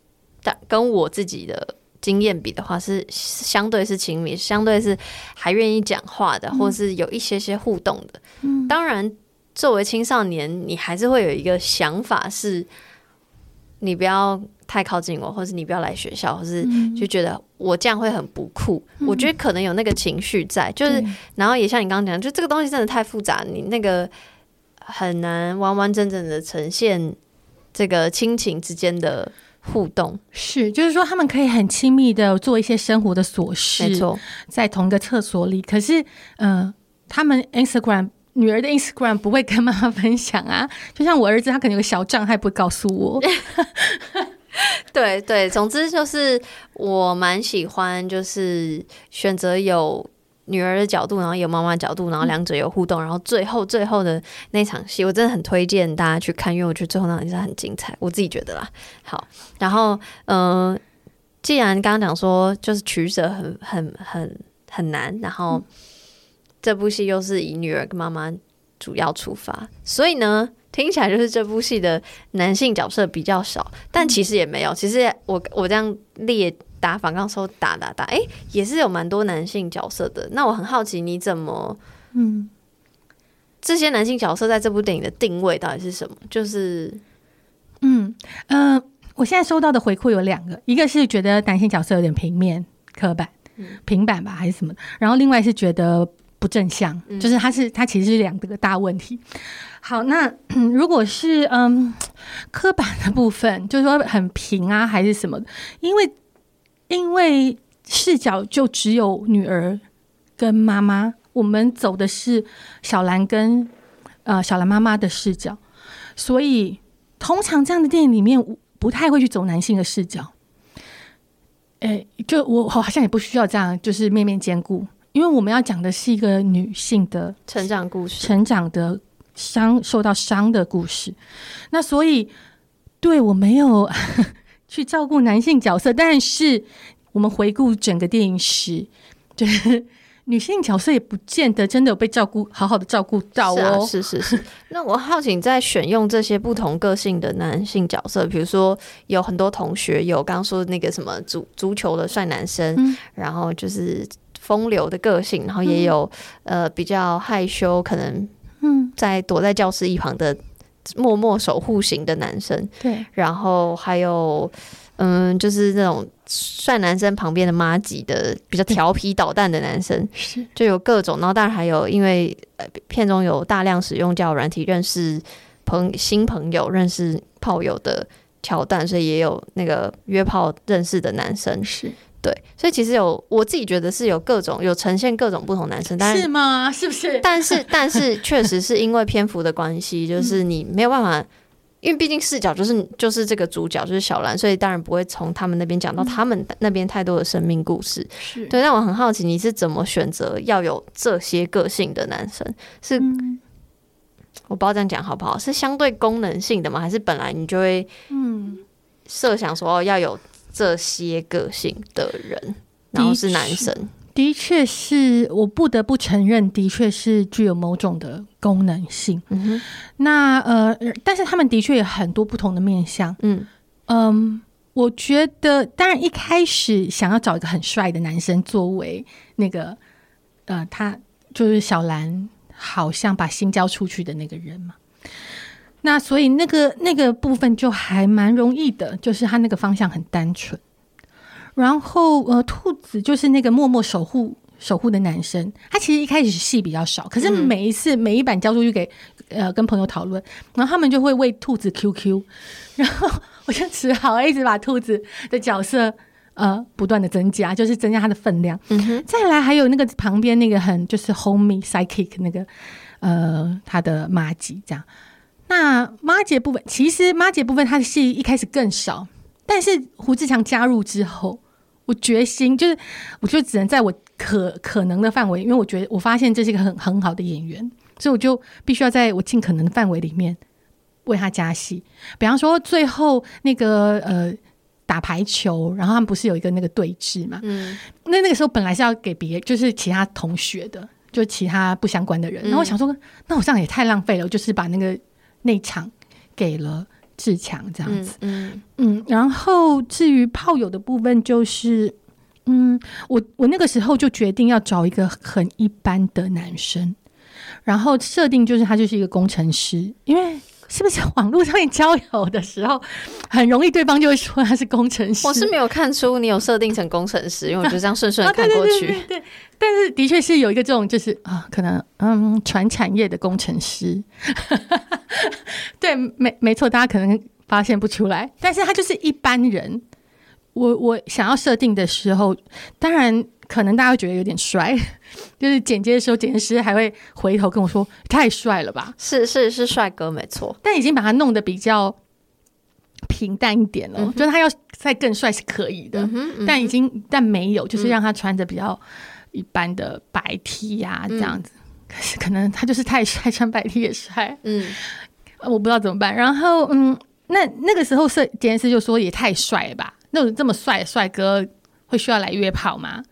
但跟我自己的经验比的话，是相对是亲密，相对是还愿意讲话的，或是有一些些互动的。嗯，当然。作为青少年，你还是会有一个想法，是你不要太靠近我，或是你不要来学校，或是就觉得我这样会很不酷。嗯、我觉得可能有那个情绪在，就是，然后也像你刚刚讲，就这个东西真的太复杂，你那个很难完完整整的呈现这个亲情之间的互动。是，就是说他们可以很亲密的做一些生活的琐事，没错，在同一个厕所里。可是，嗯、呃，他们 Instagram。女儿的 Instagram 不会跟妈妈分享啊，就像我儿子，他可能有个小账，他也不会告诉我。对对，总之就是我蛮喜欢，就是选择有女儿的角度，然后有妈妈的角度，然后两者有互动，然后最后最后的那场戏，我真的很推荐大家去看，因为我觉得最后那场戏很精彩，我自己觉得啦。好，然后嗯、呃，既然刚刚讲说就是取舍很很很很难，然后这部戏又是以女儿跟妈妈主要出发，所以呢。听起来就是这部戏的男性角色比较少，但其实也没有。其实我我这样列打反刚说打打打，哎、欸，也是有蛮多男性角色的。那我很好奇，你怎么嗯，这些男性角色在这部电影的定位到底是什么？就是嗯嗯、呃，我现在收到的回馈有两个，一个是觉得男性角色有点平面刻板、嗯、平板吧，还是什么？然后另外是觉得不正向，嗯、就是他是他其实是两个大问题。好，那 如果是嗯刻板的部分，就是说很平啊，还是什么？因为因为视角就只有女儿跟妈妈，我们走的是小兰跟呃小兰妈妈的视角，所以通常这样的电影里面不太会去走男性的视角。诶，就我我好像也不需要这样，就是面面兼顾，因为我们要讲的是一个女性的成长故事，成长的。伤受到伤的故事，那所以对我没有去照顾男性角色，但是我们回顾整个电影史，就是女性角色也不见得真的有被照顾好好的照顾到哦。是、啊、是是是。那我好奇你在选用这些不同个性的男性角色，比如说有很多同学有刚刚说那个什么足足球的帅男生，嗯、然后就是风流的个性，然后也有、嗯、呃比较害羞可能。嗯，在躲在教室一旁的默默守护型的男生，对，然后还有嗯，就是那种帅男生旁边的妈吉的比较调皮捣蛋的男生，是。就有各种，然后当然还有因为片中有大量使用交友软体认识朋新朋友、认识炮友的桥段，所以也有那个约炮认识的男生。是。对，所以其实有我自己觉得是有各种有呈现各种不同男生，但是，是吗？是不是？但是 但是确实是因为篇幅的关系，就是你没有办法，因为毕竟视角就是就是这个主角就是小兰，所以当然不会从他们那边讲到他们那边太多的生命故事。是对，但我很好奇你是怎么选择要有这些个性的男生？是、嗯、我不知道这样讲好不好？是相对功能性的吗？还是本来你就会嗯设想说哦要有？这些个性的人，然后是男生，的确是我不得不承认，的确是具有某种的功能性。嗯，那呃，但是他们的确有很多不同的面相。嗯嗯，我觉得，当然一开始想要找一个很帅的男生作为那个呃，他就是小兰好像把心交出去的那个人嘛。那所以那个那个部分就还蛮容易的，就是他那个方向很单纯。然后呃，兔子就是那个默默守护守护的男生，他其实一开始戏比较少，可是每一次、嗯、每一版交出去给呃跟朋友讨论，然后他们就会为兔子 QQ，然后我就只好一直把兔子的角色呃不断的增加，就是增加他的分量。嗯哼，再来还有那个旁边那个很就是 homie psychic 那个呃他的麻吉这样。那妈姐部分，其实妈姐部分她的戏一开始更少，但是胡志强加入之后，我决心就是，我就只能在我可可能的范围，因为我觉得我发现这是一个很很好的演员，所以我就必须要在我尽可能的范围里面为他加戏。比方说最后那个呃打排球，然后他们不是有一个那个对峙嘛？嗯，那那个时候本来是要给别就是其他同学的，就其他不相关的人，然后我想说，那我这样也太浪费了，我就是把那个。那场给了志强这样子，嗯嗯，嗯，然后至于炮友的部分，就是，嗯，我我那个时候就决定要找一个很一般的男生，然后设定就是他就是一个工程师，因为。是不是网络上面交友的时候，很容易对方就会说他是工程师？我是没有看出你有设定成工程师，因为我就这样顺顺的看过去。对，对，但是的确是有一个这种，就是啊，可能嗯，传产业的工程师。对，没没错，大家可能发现不出来，但是他就是一般人。我我想要设定的时候，当然可能大家会觉得有点帅，就是剪接的时候，剪辑师还会回头跟我说：“太帅了吧？”是是是帅哥，没错。但已经把他弄得比较平淡一点了，嗯、就是他要再更帅是可以的，嗯嗯、但已经但没有，就是让他穿着比较一般的白 T 呀、这样子。可是可能他就是太帅，穿白 T 也帅。嗯，我不知道怎么办。然后嗯。那那个时候，摄剪接师就说也太帅了吧？那种这么帅的帅哥会需要来约炮吗？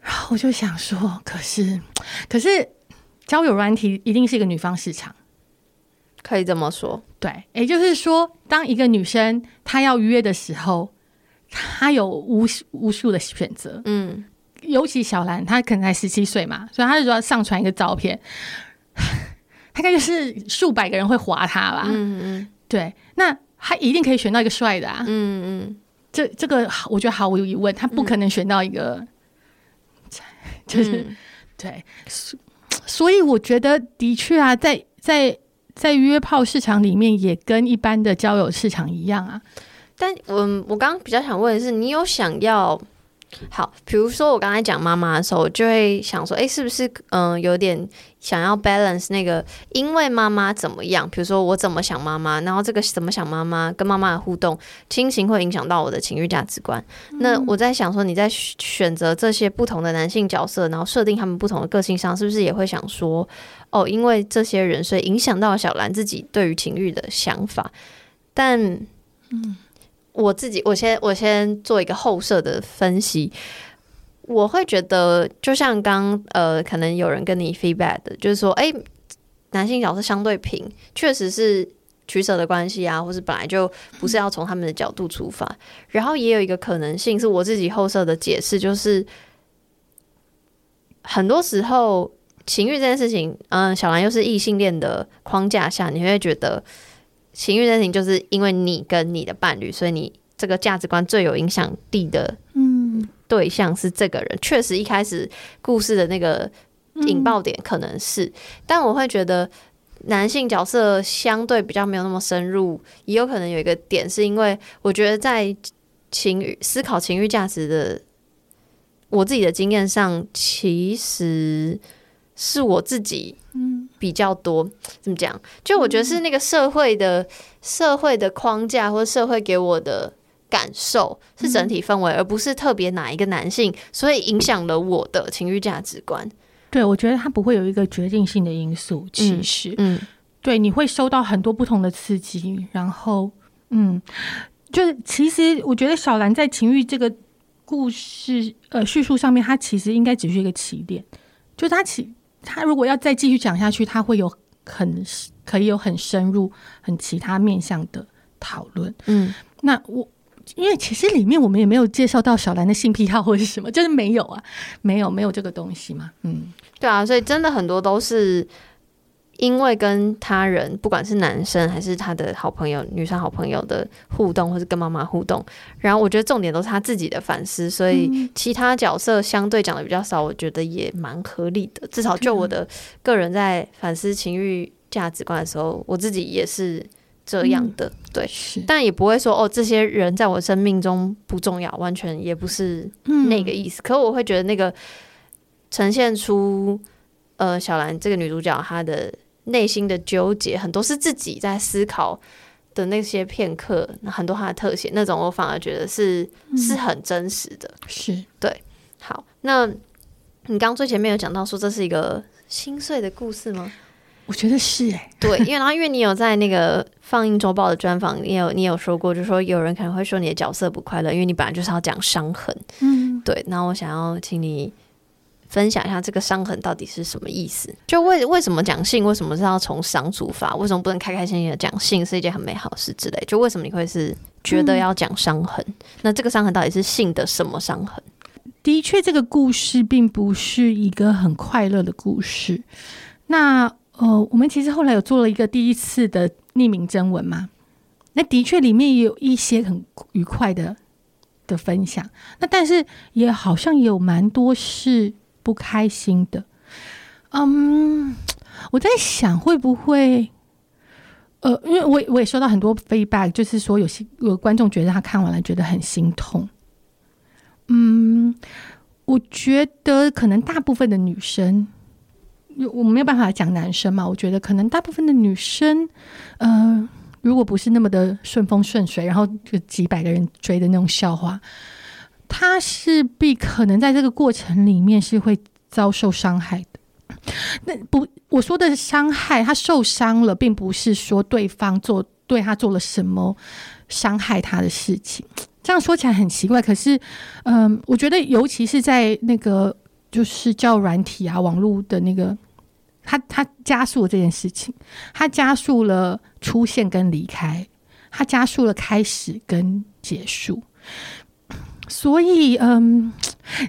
然后我就想说，可是，可是交友软体一定是一个女方市场，可以这么说。对，也就是说，当一个女生她要约的时候，她有无无数的选择。嗯，尤其小兰，她可能才十七岁嘛，所以她就说要上传一个照片，大概就是数百个人会划她吧。嗯嗯。对，那他一定可以选到一个帅的啊！嗯嗯，这这个我觉得毫无疑问，他不可能选到一个，嗯、就是、嗯、对，所以我觉得的确啊，在在在约炮市场里面，也跟一般的交友市场一样啊。但我我刚刚比较想问的是，你有想要？好，比如说我刚才讲妈妈的时候，我就会想说，哎，是不是嗯、呃，有点想要 balance 那个，因为妈妈怎么样？比如说我怎么想妈妈，然后这个怎么想妈妈，跟妈妈的互动，亲情会影响到我的情绪价值观。嗯、那我在想说，你在选择这些不同的男性角色，然后设定他们不同的个性上，是不是也会想说，哦，因为这些人，所以影响到小兰自己对于情欲的想法？但，嗯。我自己，我先我先做一个后设的分析。我会觉得，就像刚呃，可能有人跟你 feedback，就是说，哎，男性角色相对平，确实是取舍的关系啊，或是本来就不是要从他们的角度出发。然后也有一个可能性，是我自己后设的解释，就是很多时候情欲这件事情，嗯、小兰又是异性恋的框架下，你会觉得。情欲这件事情，就是因为你跟你的伴侣，所以你这个价值观最有影响力的嗯对象是这个人。确实，一开始故事的那个引爆点可能是，但我会觉得男性角色相对比较没有那么深入，也有可能有一个点是因为我觉得在情欲思考情欲价值的我自己的经验上，其实是我自己嗯。比较多，怎么讲？就我觉得是那个社会的、嗯、社会的框架，或者社会给我的感受是整体氛围，嗯、而不是特别哪一个男性，所以影响了我的情欲价值观。对，我觉得它不会有一个决定性的因素。其实，嗯，嗯对，你会收到很多不同的刺激，然后，嗯，就是其实我觉得小兰在情欲这个故事呃叙述上面，它其实应该只是一个起点，就它起。他如果要再继续讲下去，他会有很可以有很深入、很其他面向的讨论。嗯，那我因为其实里面我们也没有介绍到小兰的性癖好或者是什么，就是没有啊，没有没有这个东西嘛。嗯，对啊，所以真的很多都是。因为跟他人，不管是男生还是他的好朋友、女生好朋友的互动，或是跟妈妈互动，然后我觉得重点都是他自己的反思，所以其他角色相对讲的比较少，我觉得也蛮合理的。至少就我的个人在反思情欲价值观的时候，我自己也是这样的。对，但也不会说哦，这些人在我生命中不重要，完全也不是那个意思。可我会觉得那个呈现出呃小兰这个女主角她的。内心的纠结很多是自己在思考的那些片刻，很多它的特写那种，我反而觉得是、嗯、是很真实的。是对。好，那你刚最前面有讲到说这是一个心碎的故事吗？我觉得是哎、欸，对，因为然后因为你有在那个放映周报的专访，你有你有说过，就是说有人可能会说你的角色不快乐，因为你本来就是要讲伤痕。嗯，对。那我想要请你。分享一下这个伤痕到底是什么意思？就为为什么讲性？为什么是要从伤出发？为什么不能开开心心的讲性是一件很美好的事之类？就为什么你会是觉得要讲伤痕？嗯、那这个伤痕到底是性的什么伤痕？的确，这个故事并不是一个很快乐的故事。那呃，我们其实后来有做了一个第一次的匿名征文嘛？那的确里面也有一些很愉快的的分享。那但是也好像有蛮多是。不开心的，嗯，我在想会不会，呃，因为我我也收到很多 feedback，就是说有些有观众觉得他看完了觉得很心痛。嗯，我觉得可能大部分的女生，我没有办法讲男生嘛。我觉得可能大部分的女生，呃，如果不是那么的顺风顺水，然后就几百个人追的那种笑话，他势必可能在这个过程里面是会遭受伤害的。那不，我说的伤害，他受伤了，并不是说对方做对他做了什么伤害他的事情。这样说起来很奇怪，可是，嗯，我觉得尤其是在那个就是叫软体啊、网络的那个，它它加速了这件事情，它加速了出现跟离开，它加速了开始跟结束。所以，嗯，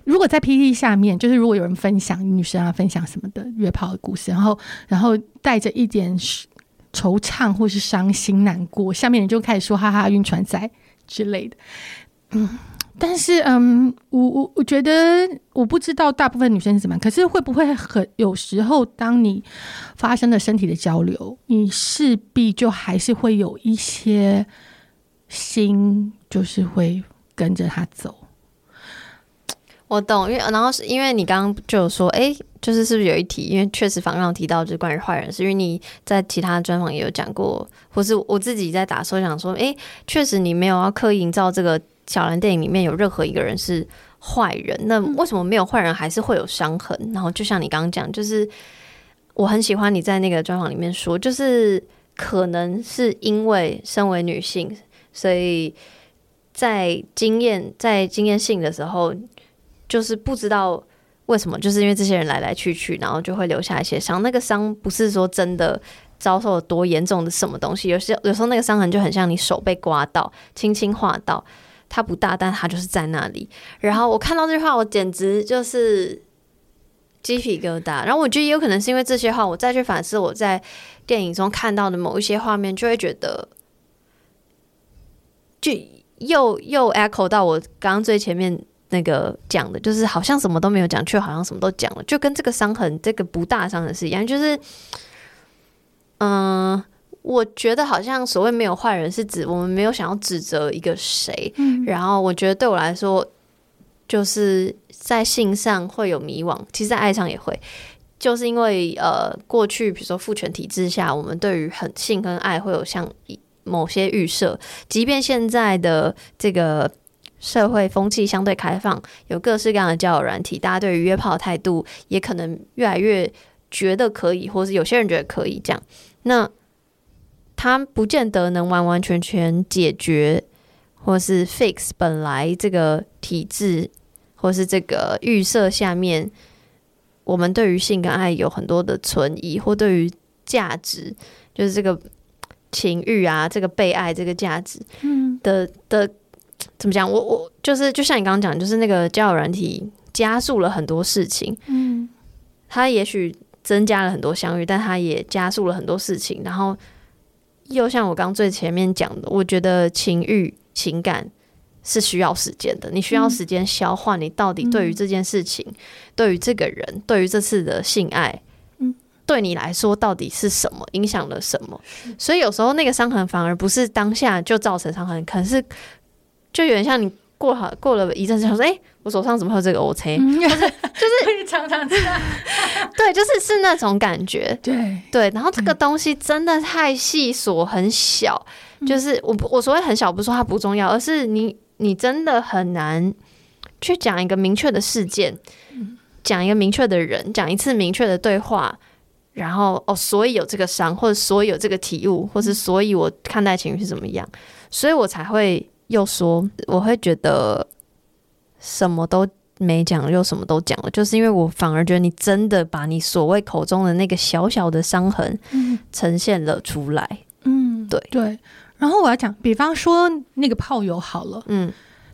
如果在 pt 下面，就是如果有人分享女生啊，分享什么的约炮的故事，然后然后带着一点惆怅或是伤心难过，下面人就开始说哈哈晕船仔。之类的，嗯，但是，嗯，我我我觉得，我不知道大部分女生是怎么样，可是会不会很有时候，当你发生了身体的交流，你势必就还是会有一些心，就是会跟着他走。我懂，因为然后是因为你刚刚就有说，哎，就是是不是有一题？因为确实访谈提到就是关于坏人，是因为你在其他专访也有讲过，或是我自己在打说想说，哎，确实你没有要刻意营造这个小兰电影里面有任何一个人是坏人，那为什么没有坏人还是会有伤痕？然后就像你刚刚讲，就是我很喜欢你在那个专访里面说，就是可能是因为身为女性，所以在经验在经验性的时候。就是不知道为什么，就是因为这些人来来去去，然后就会留下一些伤。那个伤不是说真的遭受了多严重的什么东西，有些有时候那个伤痕就很像你手被刮到，轻轻划到，它不大，但它就是在那里。然后我看到这句话，我简直就是鸡皮疙瘩。然后我觉得也有可能是因为这些话，我再去反思我在电影中看到的某一些画面，就会觉得，就又又 echo 到我刚刚最前面。那个讲的就是好像什么都没有讲，却好像什么都讲了，就跟这个伤痕这个不大伤痕是一样。就是，嗯、呃，我觉得好像所谓没有坏人，是指我们没有想要指责一个谁。嗯、然后我觉得对我来说，就是在性上会有迷惘，其实在爱上也会，就是因为呃，过去比如说父权体制下，我们对于很性跟爱会有像某些预设，即便现在的这个。社会风气相对开放，有各式各样的交友软体，大家对于约炮态度也可能越来越觉得可以，或是有些人觉得可以这样。那他不见得能完完全全解决，或是 fix 本来这个体制，或是这个预设下面，我们对于性跟爱有很多的存疑，或对于价值，就是这个情欲啊，这个被爱这个价值，嗯的的。怎么讲？我我就是就像你刚刚讲，就是那个交友软体加速了很多事情。嗯，它也许增加了很多相遇，但它也加速了很多事情。然后又像我刚最前面讲的，我觉得情欲情感是需要时间的，你需要时间消化。你到底对于这件事情，嗯、对于这个人，对于这次的性爱，嗯，对你来说到底是什么？影响了什么？所以有时候那个伤痕反而不是当下就造成伤痕，可能是。就有点像你过好过了一阵子，想说：“哎、欸，我手上怎么会有这个 OK？”、嗯、就是 就是常常这样，对，就是是那种感觉，对对。然后这个东西真的太细琐很小，嗯、就是我我所谓很小，不是说它不重要，而是你你真的很难去讲一个明确的事件，讲、嗯、一个明确的人，讲一次明确的对话，然后哦，所以有这个伤，或者所以有这个体悟，或是所以我看待情绪是怎么样，所以我才会。又说，我会觉得什么都没讲，又什么都讲了，就是因为我反而觉得你真的把你所谓口中的那个小小的伤痕，呈现了出来。嗯，对对。然后我要讲，比方说那个炮友好了，嗯，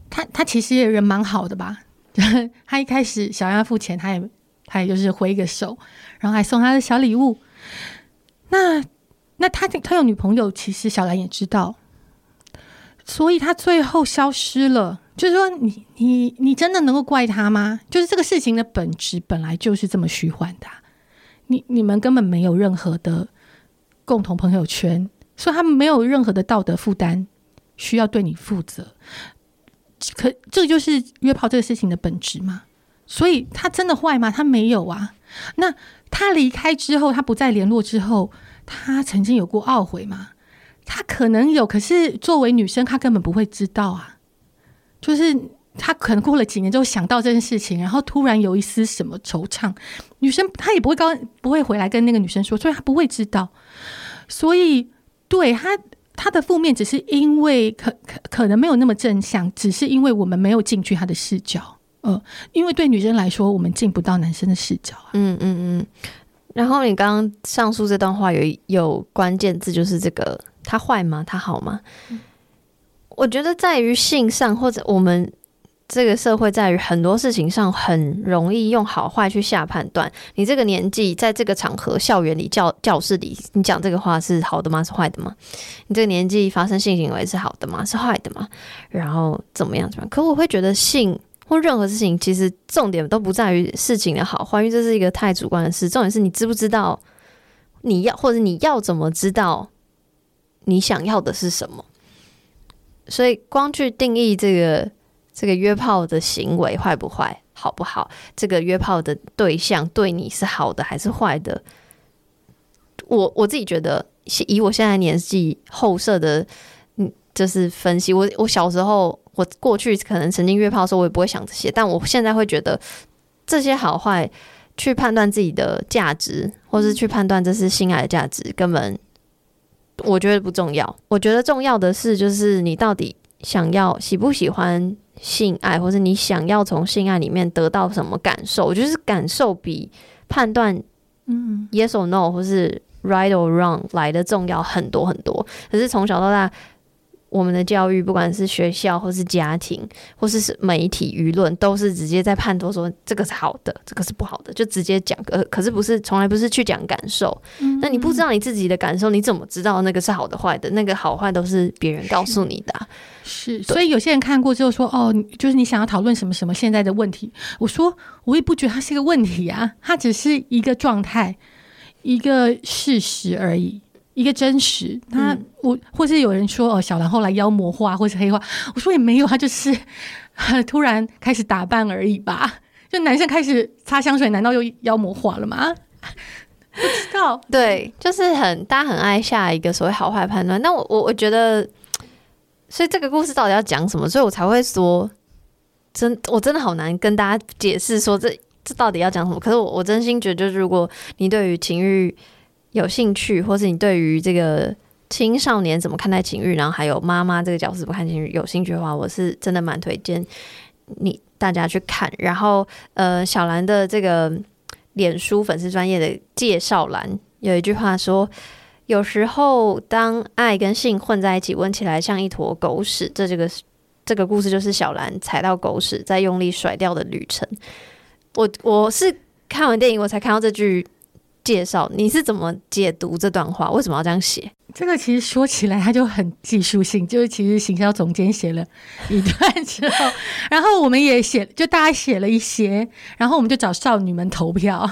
他他其实也人蛮好的吧？他一开始想要付钱，他也他也就是挥个手，然后还送他的小礼物。那那他他有女朋友，其实小兰也知道。所以他最后消失了，就是说你，你你真的能够怪他吗？就是这个事情的本质本来就是这么虚幻的，你你们根本没有任何的共同朋友圈，所以他没有任何的道德负担需要对你负责。可这就是约炮这个事情的本质嘛？所以他真的坏吗？他没有啊。那他离开之后，他不再联络之后，他曾经有过懊悔吗？他可能有，可是作为女生，她根本不会知道啊。就是他可能过了几年之后想到这件事情，然后突然有一丝什么惆怅，女生她也不会告，不会回来跟那个女生说，所以她不会知道。所以对他。他的负面只是因为可可可能没有那么正向，只是因为我们没有进去他的视角，呃，因为对女生来说，我们进不到男生的视角啊。嗯嗯嗯。然后你刚刚上述这段话有有关键字，就是这个他坏吗？他好吗？嗯。我觉得在于性上，或者我们。这个社会在于很多事情上很容易用好坏去下判断。你这个年纪，在这个场合、校园里、教教室里，你讲这个话是好的吗？是坏的吗？你这个年纪发生性行为是好的吗？是坏的吗？然后怎么样？怎么样？可我会觉得性或任何事情，其实重点都不在于事情的好坏，因为这是一个太主观的事。重点是你知不知道你要，或者你要怎么知道你想要的是什么？所以光去定义这个。这个约炮的行为坏不坏，好不好？这个约炮的对象对你是好的还是坏的？我我自己觉得，以我现在年纪后设的，嗯，就是分析。我我小时候，我过去可能曾经约炮的时候，我也不会想这些。但我现在会觉得，这些好坏去判断自己的价值，或是去判断这是性爱的价值，根本我觉得不重要。我觉得重要的是，就是你到底想要喜不喜欢。性爱，或是你想要从性爱里面得到什么感受？我觉得是感受比判断，嗯，yes or no，或是 right or wrong 来的重要很多很多。可是从小到大，我们的教育，不管是学校，或是家庭，或是是媒体舆论，都是直接在判断说这个是好的，这个是不好的，就直接讲。可可是不是从来不是去讲感受。嗯，那你不知道你自己的感受，你怎么知道那个是好的坏的？那个好坏都是别人告诉你的啊。是，所以有些人看过之后说：“哦，就是你想要讨论什么什么现在的问题。”我说：“我也不觉得它是一个问题啊，它只是一个状态，一个事实而已。”一个真实，他我或是有人说哦，小兰后来妖魔化或是黑化，我说也没有，他就是 突然开始打扮而已吧。就男生开始擦香水，难道又妖魔化了吗？不知道，对，就是很大家很爱下一个所谓好坏判断。那我我我觉得，所以这个故事到底要讲什么？所以我才会说，真我真的好难跟大家解释说这这到底要讲什么。可是我我真心觉得，就是如果你对于情欲。有兴趣，或是你对于这个青少年怎么看待情欲，然后还有妈妈这个角色不看情欲有兴趣的话，我是真的蛮推荐你大家去看。然后，呃，小兰的这个脸书粉丝专业的介绍栏有一句话说：“有时候当爱跟性混在一起，闻起来像一坨狗屎。”这这个这个故事就是小兰踩到狗屎，再用力甩掉的旅程。我我是看完电影我才看到这句。介绍你是怎么解读这段话？为什么要这样写？这个其实说起来，它就很技术性。就是其实行销总监写了一段之后，然后我们也写，就大家写了一些，然后我们就找少女们投票。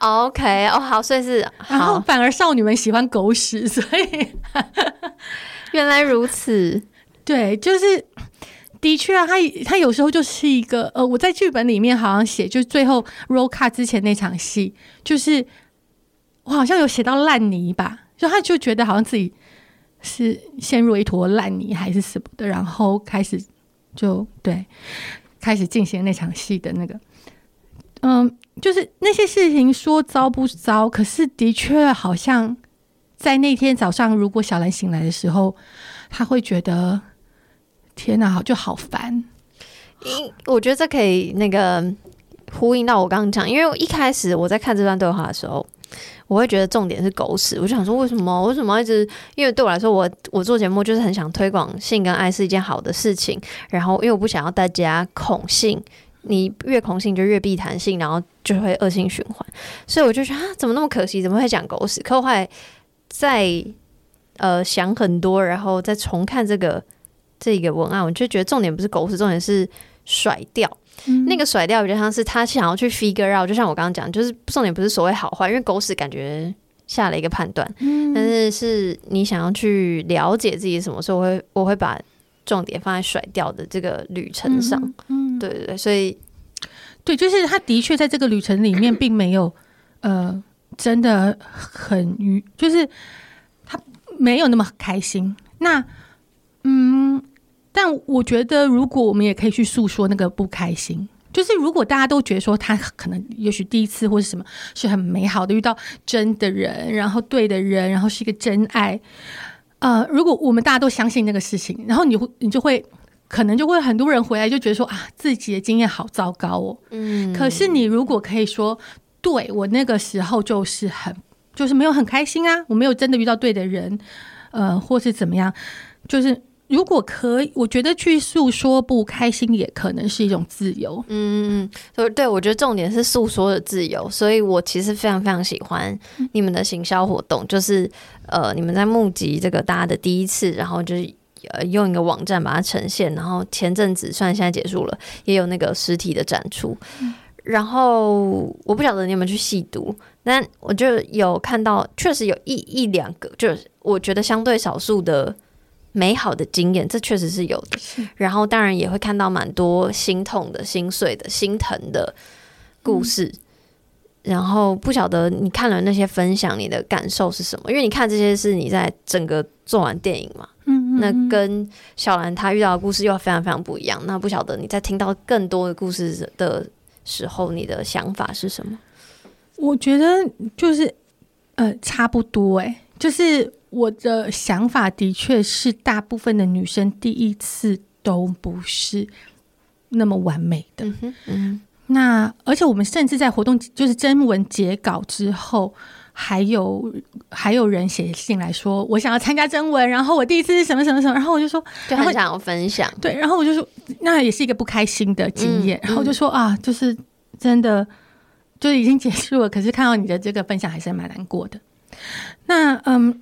OK，哦，好，所以是，然后反而少女们喜欢狗屎，所以 原来如此。对，就是的确啊，他他有时候就是一个呃，我在剧本里面好像写，就是最后 roll cut 之前那场戏，就是。我好像有写到烂泥吧，就他就觉得好像自己是陷入一坨烂泥还是什么的，然后开始就对开始进行那场戏的那个，嗯，就是那些事情说糟不糟，可是的确好像在那天早上，如果小兰醒来的时候，他会觉得天哪，好就好烦。嗯，我觉得这可以那个呼应到我刚刚讲，因为一开始我在看这段对话的时候。我会觉得重点是狗屎，我就想说为什么？为什么一直？因为对我来说，我我做节目就是很想推广性跟爱是一件好的事情。然后，因为我不想要大家恐性，你越恐性就越避谈性，然后就会恶性循环。所以我就觉得啊，怎么那么可惜？怎么会讲狗屎？可我后来再呃想很多，然后再重看这个这个文案，我就觉得重点不是狗屎，重点是甩掉。嗯、那个甩掉比较像是他想要去 figure out，就像我刚刚讲，就是重点不是所谓好坏，因为狗屎感觉下了一个判断，嗯，但是是你想要去了解自己什么，所以我会我会把重点放在甩掉的这个旅程上，嗯，对对对，所以对，就是他的确在这个旅程里面并没有呃真的很愉，就是他没有那么开心。那嗯，但我觉得如果我们也可以去诉说那个不开心。就是如果大家都觉得说他可能也许第一次或是什么是很美好的，遇到真的人，然后对的人，然后是一个真爱，呃，如果我们大家都相信那个事情，然后你会你就会可能就会很多人回来就觉得说啊，自己的经验好糟糕哦。嗯。可是你如果可以说，对，我那个时候就是很就是没有很开心啊，我没有真的遇到对的人，呃，或是怎么样，就是。如果可以，我觉得去诉说不开心也可能是一种自由。嗯，对，对，我觉得重点是诉说的自由。所以我其实非常非常喜欢你们的行销活动，就是呃，你们在募集这个大家的第一次，然后就是呃用一个网站把它呈现，然后前阵子算现在结束了，也有那个实体的展出。然后我不晓得你有没有去细读，但我就有看到，确实有一一两个，就是我觉得相对少数的。美好的经验，这确实是有的。然后当然也会看到蛮多心痛的、心碎的、心疼的故事。嗯、然后不晓得你看了那些分享，你的感受是什么？因为你看这些是你在整个做完电影嘛。嗯，嗯，那跟小兰她遇到的故事又非常非常不一样。那不晓得你在听到更多的故事的时候，你的想法是什么？我觉得就是呃，差不多哎、欸，就是。我的想法的确是，大部分的女生第一次都不是那么完美的。嗯嗯、那而且我们甚至在活动就是征文截稿之后，还有还有人写信来说，我想要参加征文，然后我第一次是什么什么什么，然后我就说，就很想要分享。对，然后我就说，那也是一个不开心的经验。嗯、然后我就说啊，就是真的就已经结束了，可是看到你的这个分享，还是蛮难过的。那嗯。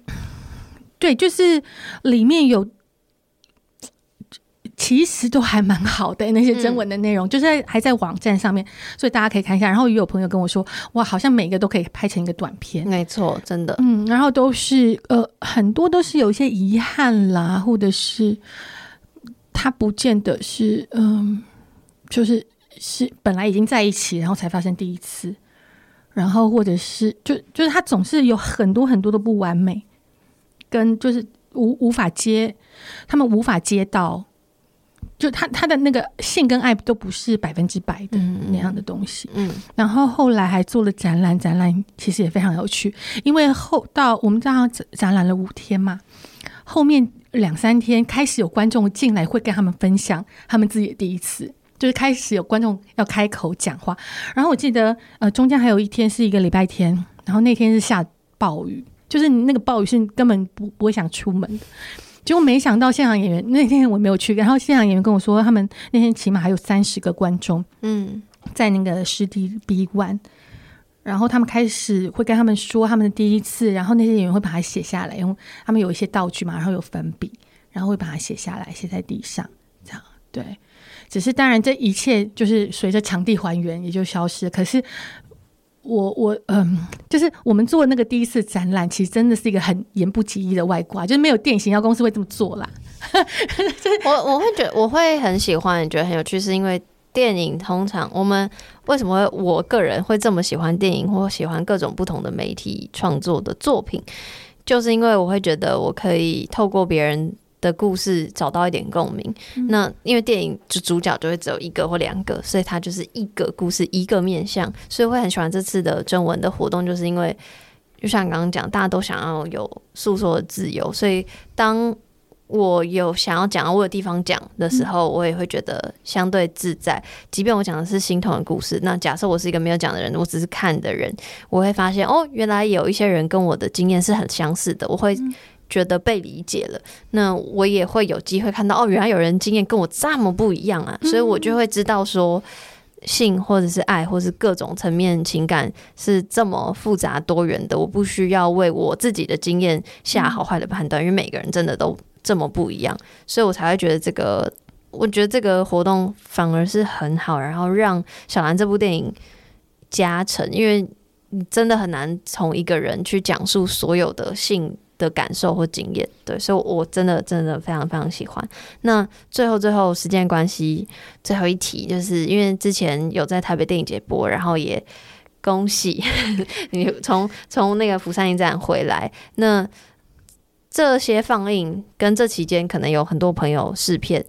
对，就是里面有，其实都还蛮好的那些征文的内容，嗯、就是还在网站上面，所以大家可以看一下。然后也有朋友跟我说，哇，好像每个都可以拍成一个短片。没错，真的，嗯，然后都是呃，很多都是有一些遗憾啦，或者是他不见得是嗯、呃，就是是本来已经在一起，然后才发生第一次，然后或者是就就是他总是有很多很多的不完美。跟就是无无法接，他们无法接到，就他他的那个性跟爱都不是百分之百的那样的东西。嗯，然后后来还做了展览，展览其实也非常有趣，因为后到我们这样展览了五天嘛，后面两三天开始有观众进来会跟他们分享他们自己的第一次，就是开始有观众要开口讲话。然后我记得呃中间还有一天是一个礼拜天，然后那天是下暴雨。就是你那个暴雨是根本不不会想出门的，结果没想到现场演员那天我没有去，然后现场演员跟我说，他们那天起码还有三十个观众，嗯，在那个湿地 B One，然后他们开始会跟他们说他们的第一次，然后那些演员会把它写下来，因为他们有一些道具嘛，然后有粉笔，然后会把它写下来，写在地上，这样对。只是当然这一切就是随着场地还原也就消失，可是。我我嗯，就是我们做那个第一次展览，其实真的是一个很言不及义的外挂，就是没有电影行销公司会这么做啦。我我会觉得我会很喜欢，觉得很有趣，是因为电影通常我们为什么我个人会这么喜欢电影或喜欢各种不同的媒体创作的作品，就是因为我会觉得我可以透过别人。的故事找到一点共鸣，嗯、那因为电影就主角就会只有一个或两个，所以他就是一个故事一个面向，所以会很喜欢这次的征文的活动，就是因为就像刚刚讲，大家都想要有诉说的自由，所以当我有想要讲我有地方讲的时候，我也会觉得相对自在。即便我讲的是心痛的故事，那假设我是一个没有讲的人，我只是看的人，我会发现哦，原来有一些人跟我的经验是很相似的，我会。觉得被理解了，那我也会有机会看到哦，原来有人经验跟我这么不一样啊，所以我就会知道说，性或者是爱，或是各种层面情感是这么复杂多元的，我不需要为我自己的经验下好坏的判断，因为每个人真的都这么不一样，所以我才会觉得这个，我觉得这个活动反而是很好，然后让小兰这部电影加成，因为。你真的很难从一个人去讲述所有的性的感受或经验。对，所以我真的真的非常非常喜欢。那最后最后时间关系，最后一题就是因为之前有在台北电影节播，然后也恭喜 你从从那个釜山影展回来。那这些放映跟这期间可能有很多朋友试片，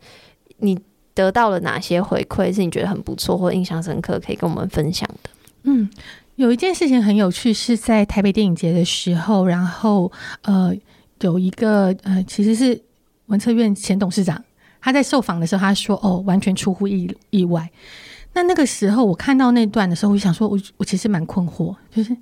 你得到了哪些回馈？是你觉得很不错或印象深刻，可以跟我们分享的？嗯，有一件事情很有趣，是在台北电影节的时候，然后呃，有一个呃，其实是文策院前董事长，他在受访的时候，他说：“哦，完全出乎意意外。”那那个时候我看到那段的时候，我想说我，我我其实蛮困惑，就是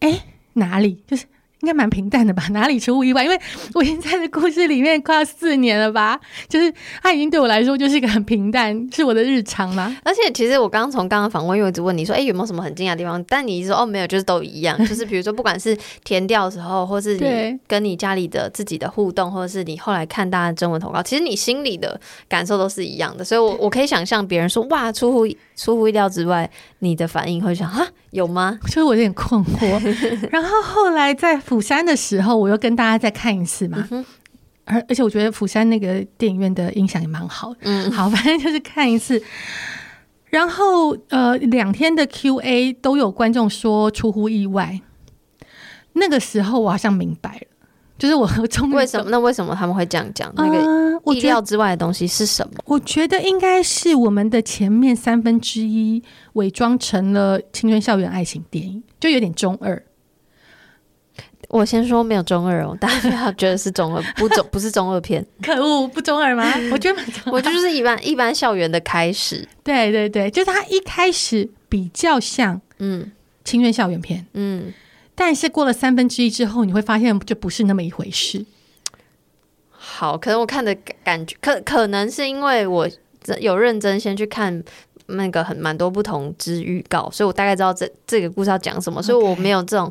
哎，哪里就是。应该蛮平淡的吧？哪里出乎意外？因为我已经在这故事里面快要四年了吧，就是它已经对我来说就是一个很平淡，是我的日常啦。而且其实我刚刚从刚刚访问，因为我一直问你说，哎、欸，有没有什么很惊讶的地方？但你一直说哦，没有，就是都一样。就是比如说，不管是填调的时候，或是你跟你家里的自己的互动，或者是你后来看大家的征文投稿，其实你心里的感受都是一样的。所以我，我我可以想象别人说哇，出乎出乎意料之外，你的反应会想啊，有吗？就是我有点困惑。然后后来在。釜山的时候，我又跟大家再看一次嘛，而、嗯、而且我觉得釜山那个电影院的音响也蛮好，嗯，好，反正就是看一次。然后呃，两天的 Q&A 都有观众说出乎意外，那个时候我好像明白了，就是我 终于为什么？那为什么他们会这样讲？那个意料之外的东西是什么？我觉，得应该是我们的前面三分之一伪装成了青春校园爱情电影，就有点中二。我先说没有中二哦，大家不要觉得是中二，不中 不是中二片，可恶，不中二吗？我觉得我就是一般一般校园的开始，对对对，就是他一开始比较像嗯青春校园片，嗯，但是过了三分之一之后，你会发现就不是那么一回事。好，可能我看的感觉，可可能是因为我有认真先去看那个很蛮多不同之预告，所以我大概知道这这个故事要讲什么，所以我没有这种。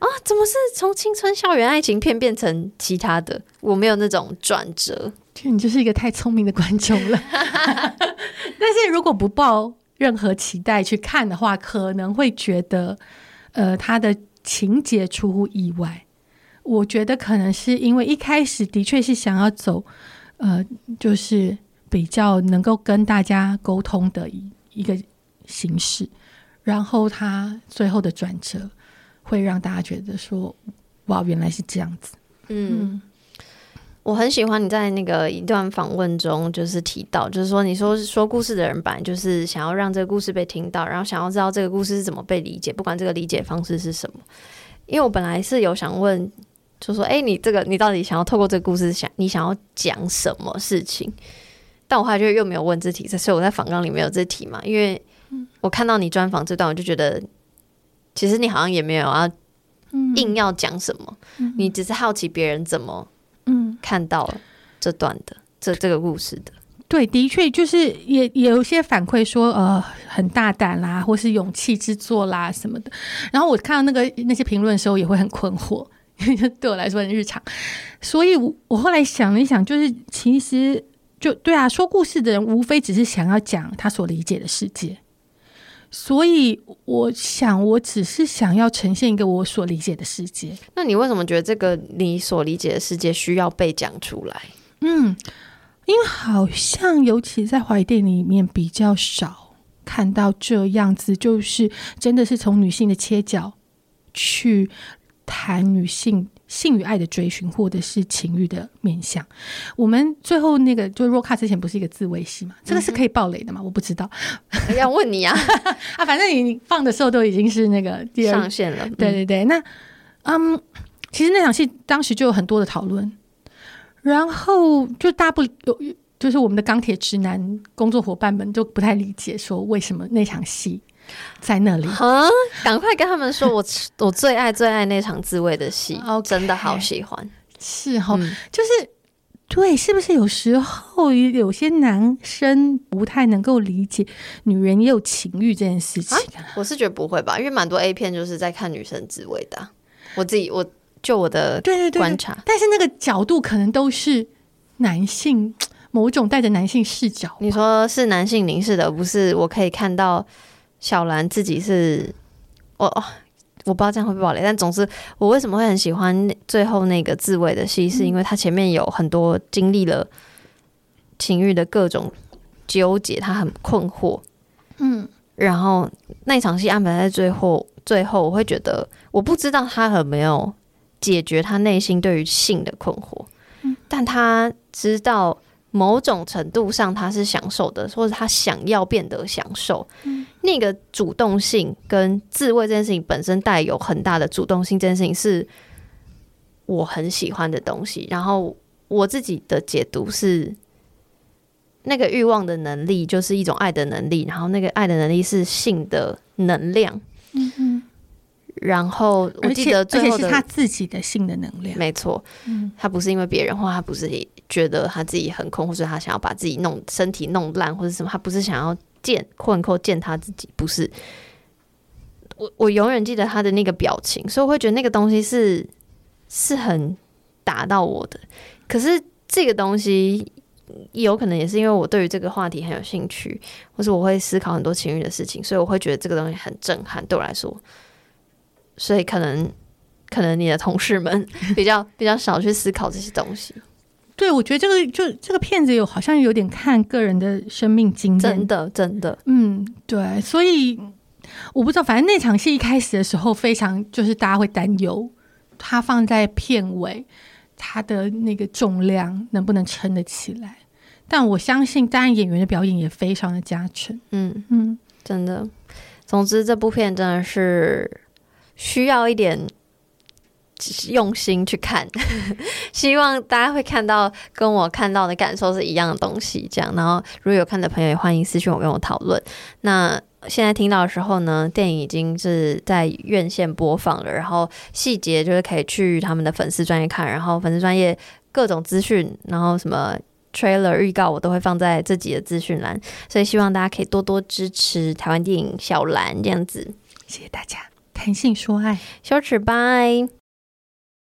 啊，怎么是从青春校园爱情片变成其他的？我没有那种转折，就你就是一个太聪明的观众了。但是如果不抱任何期待去看的话，可能会觉得，呃，他的情节出乎意外。我觉得可能是因为一开始的确是想要走，呃，就是比较能够跟大家沟通的一一个形式，然后他最后的转折。会让大家觉得说，哇，原来是这样子。嗯，嗯，我很喜欢你在那个一段访问中，就是提到，就是说，你说说故事的人本来就是想要让这个故事被听到，然后想要知道这个故事是怎么被理解，不管这个理解方式是什么。因为我本来是有想问，就说，哎，你这个你到底想要透过这个故事想你想要讲什么事情？但我后来就又没有问这题，所以我在访纲里没有这题嘛，因为我看到你专访这段，我就觉得。其实你好像也没有要硬要讲什么，嗯、你只是好奇别人怎么看到这段的、这这个故事的。对，的确就是也也有些反馈说，呃，很大胆啦，或是勇气之作啦什么的。然后我看到那个那些评论的时候，也会很困惑，因 为对我来说很日常。所以我我后来想了一想，就是其实就对啊，说故事的人无非只是想要讲他所理解的世界。所以我想，我只是想要呈现一个我所理解的世界。那你为什么觉得这个你所理解的世界需要被讲出来？嗯，因为好像尤其在华语电影里面比较少看到这样子，就是真的是从女性的切角去谈女性。性与爱的追寻，或者是情欲的面向。我们最后那个，就 Roca 之前不是一个自慰戏嘛？这个是可以爆雷的吗？我不知道，要问你啊 啊！反正你放的时候都已经是那个第二上线了。对对对，那嗯，其实那场戏当时就有很多的讨论，然后就大不有，就是我们的钢铁直男工作伙伴们就不太理解，说为什么那场戏。在那里，啊！赶快跟他们说，我 我最爱最爱那场自慰的戏，okay, 真的好喜欢。是哈、哦，嗯、就是对，是不是有时候有些男生不太能够理解女人也有情欲这件事情？啊、我是觉得不会吧，因为蛮多 A 片就是在看女生自慰的。我自己，我就我的对对对观察，但是那个角度可能都是男性某种带着男性视角。你说是男性凝视的，不是我可以看到。小兰自己是，我、哦、我不知道这样会不会暴雷，但总之我为什么会很喜欢最后那个自慰的戏，是因为他前面有很多经历了情欲的各种纠结，他很困惑，嗯，然后那场戏安排在最后，最后我会觉得我不知道他有没有解决他内心对于性的困惑，嗯，但他知道。某种程度上，他是享受的，或者他想要变得享受。嗯，那个主动性跟自慰这件事情本身带有很大的主动性，这件事情是我很喜欢的东西。然后我自己的解读是，那个欲望的能力就是一种爱的能力，然后那个爱的能力是性的能量。嗯嗯。然后我记得最后是他自己的性的能量，没错。嗯，他不是因为别人，或他不是觉得他自己很空，或者他想要把自己弄身体弄烂，或者什么，他不是想要见困扣见他自己，不是。我我永远记得他的那个表情，所以我会觉得那个东西是是很打到我的。可是这个东西有可能也是因为我对于这个话题很有兴趣，或是我会思考很多情欲的事情，所以我会觉得这个东西很震撼，对我来说。所以可能，可能你的同事们 比较比较少去思考这些东西。对，我觉得这个就这个片子有好像有点看个人的生命经验，真的真的，嗯，对。所以我不知道，反正那场戏一开始的时候，非常就是大家会担忧，它放在片尾，它的那个重量能不能撑得起来？但我相信，当然演员的表演也非常的加成。嗯嗯，真的。总之，这部片真的是。需要一点用心去看，希望大家会看到跟我看到的感受是一样的东西。这样，然后如果有看的朋友，也欢迎私讯我跟我讨论。那现在听到的时候呢，电影已经是在院线播放了，然后细节就是可以去他们的粉丝专业看，然后粉丝专业各种资讯，然后什么 trailer 预告我都会放在自己的资讯栏，所以希望大家可以多多支持台湾电影小蓝这样子，谢谢大家。谈性说爱，羞耻拜。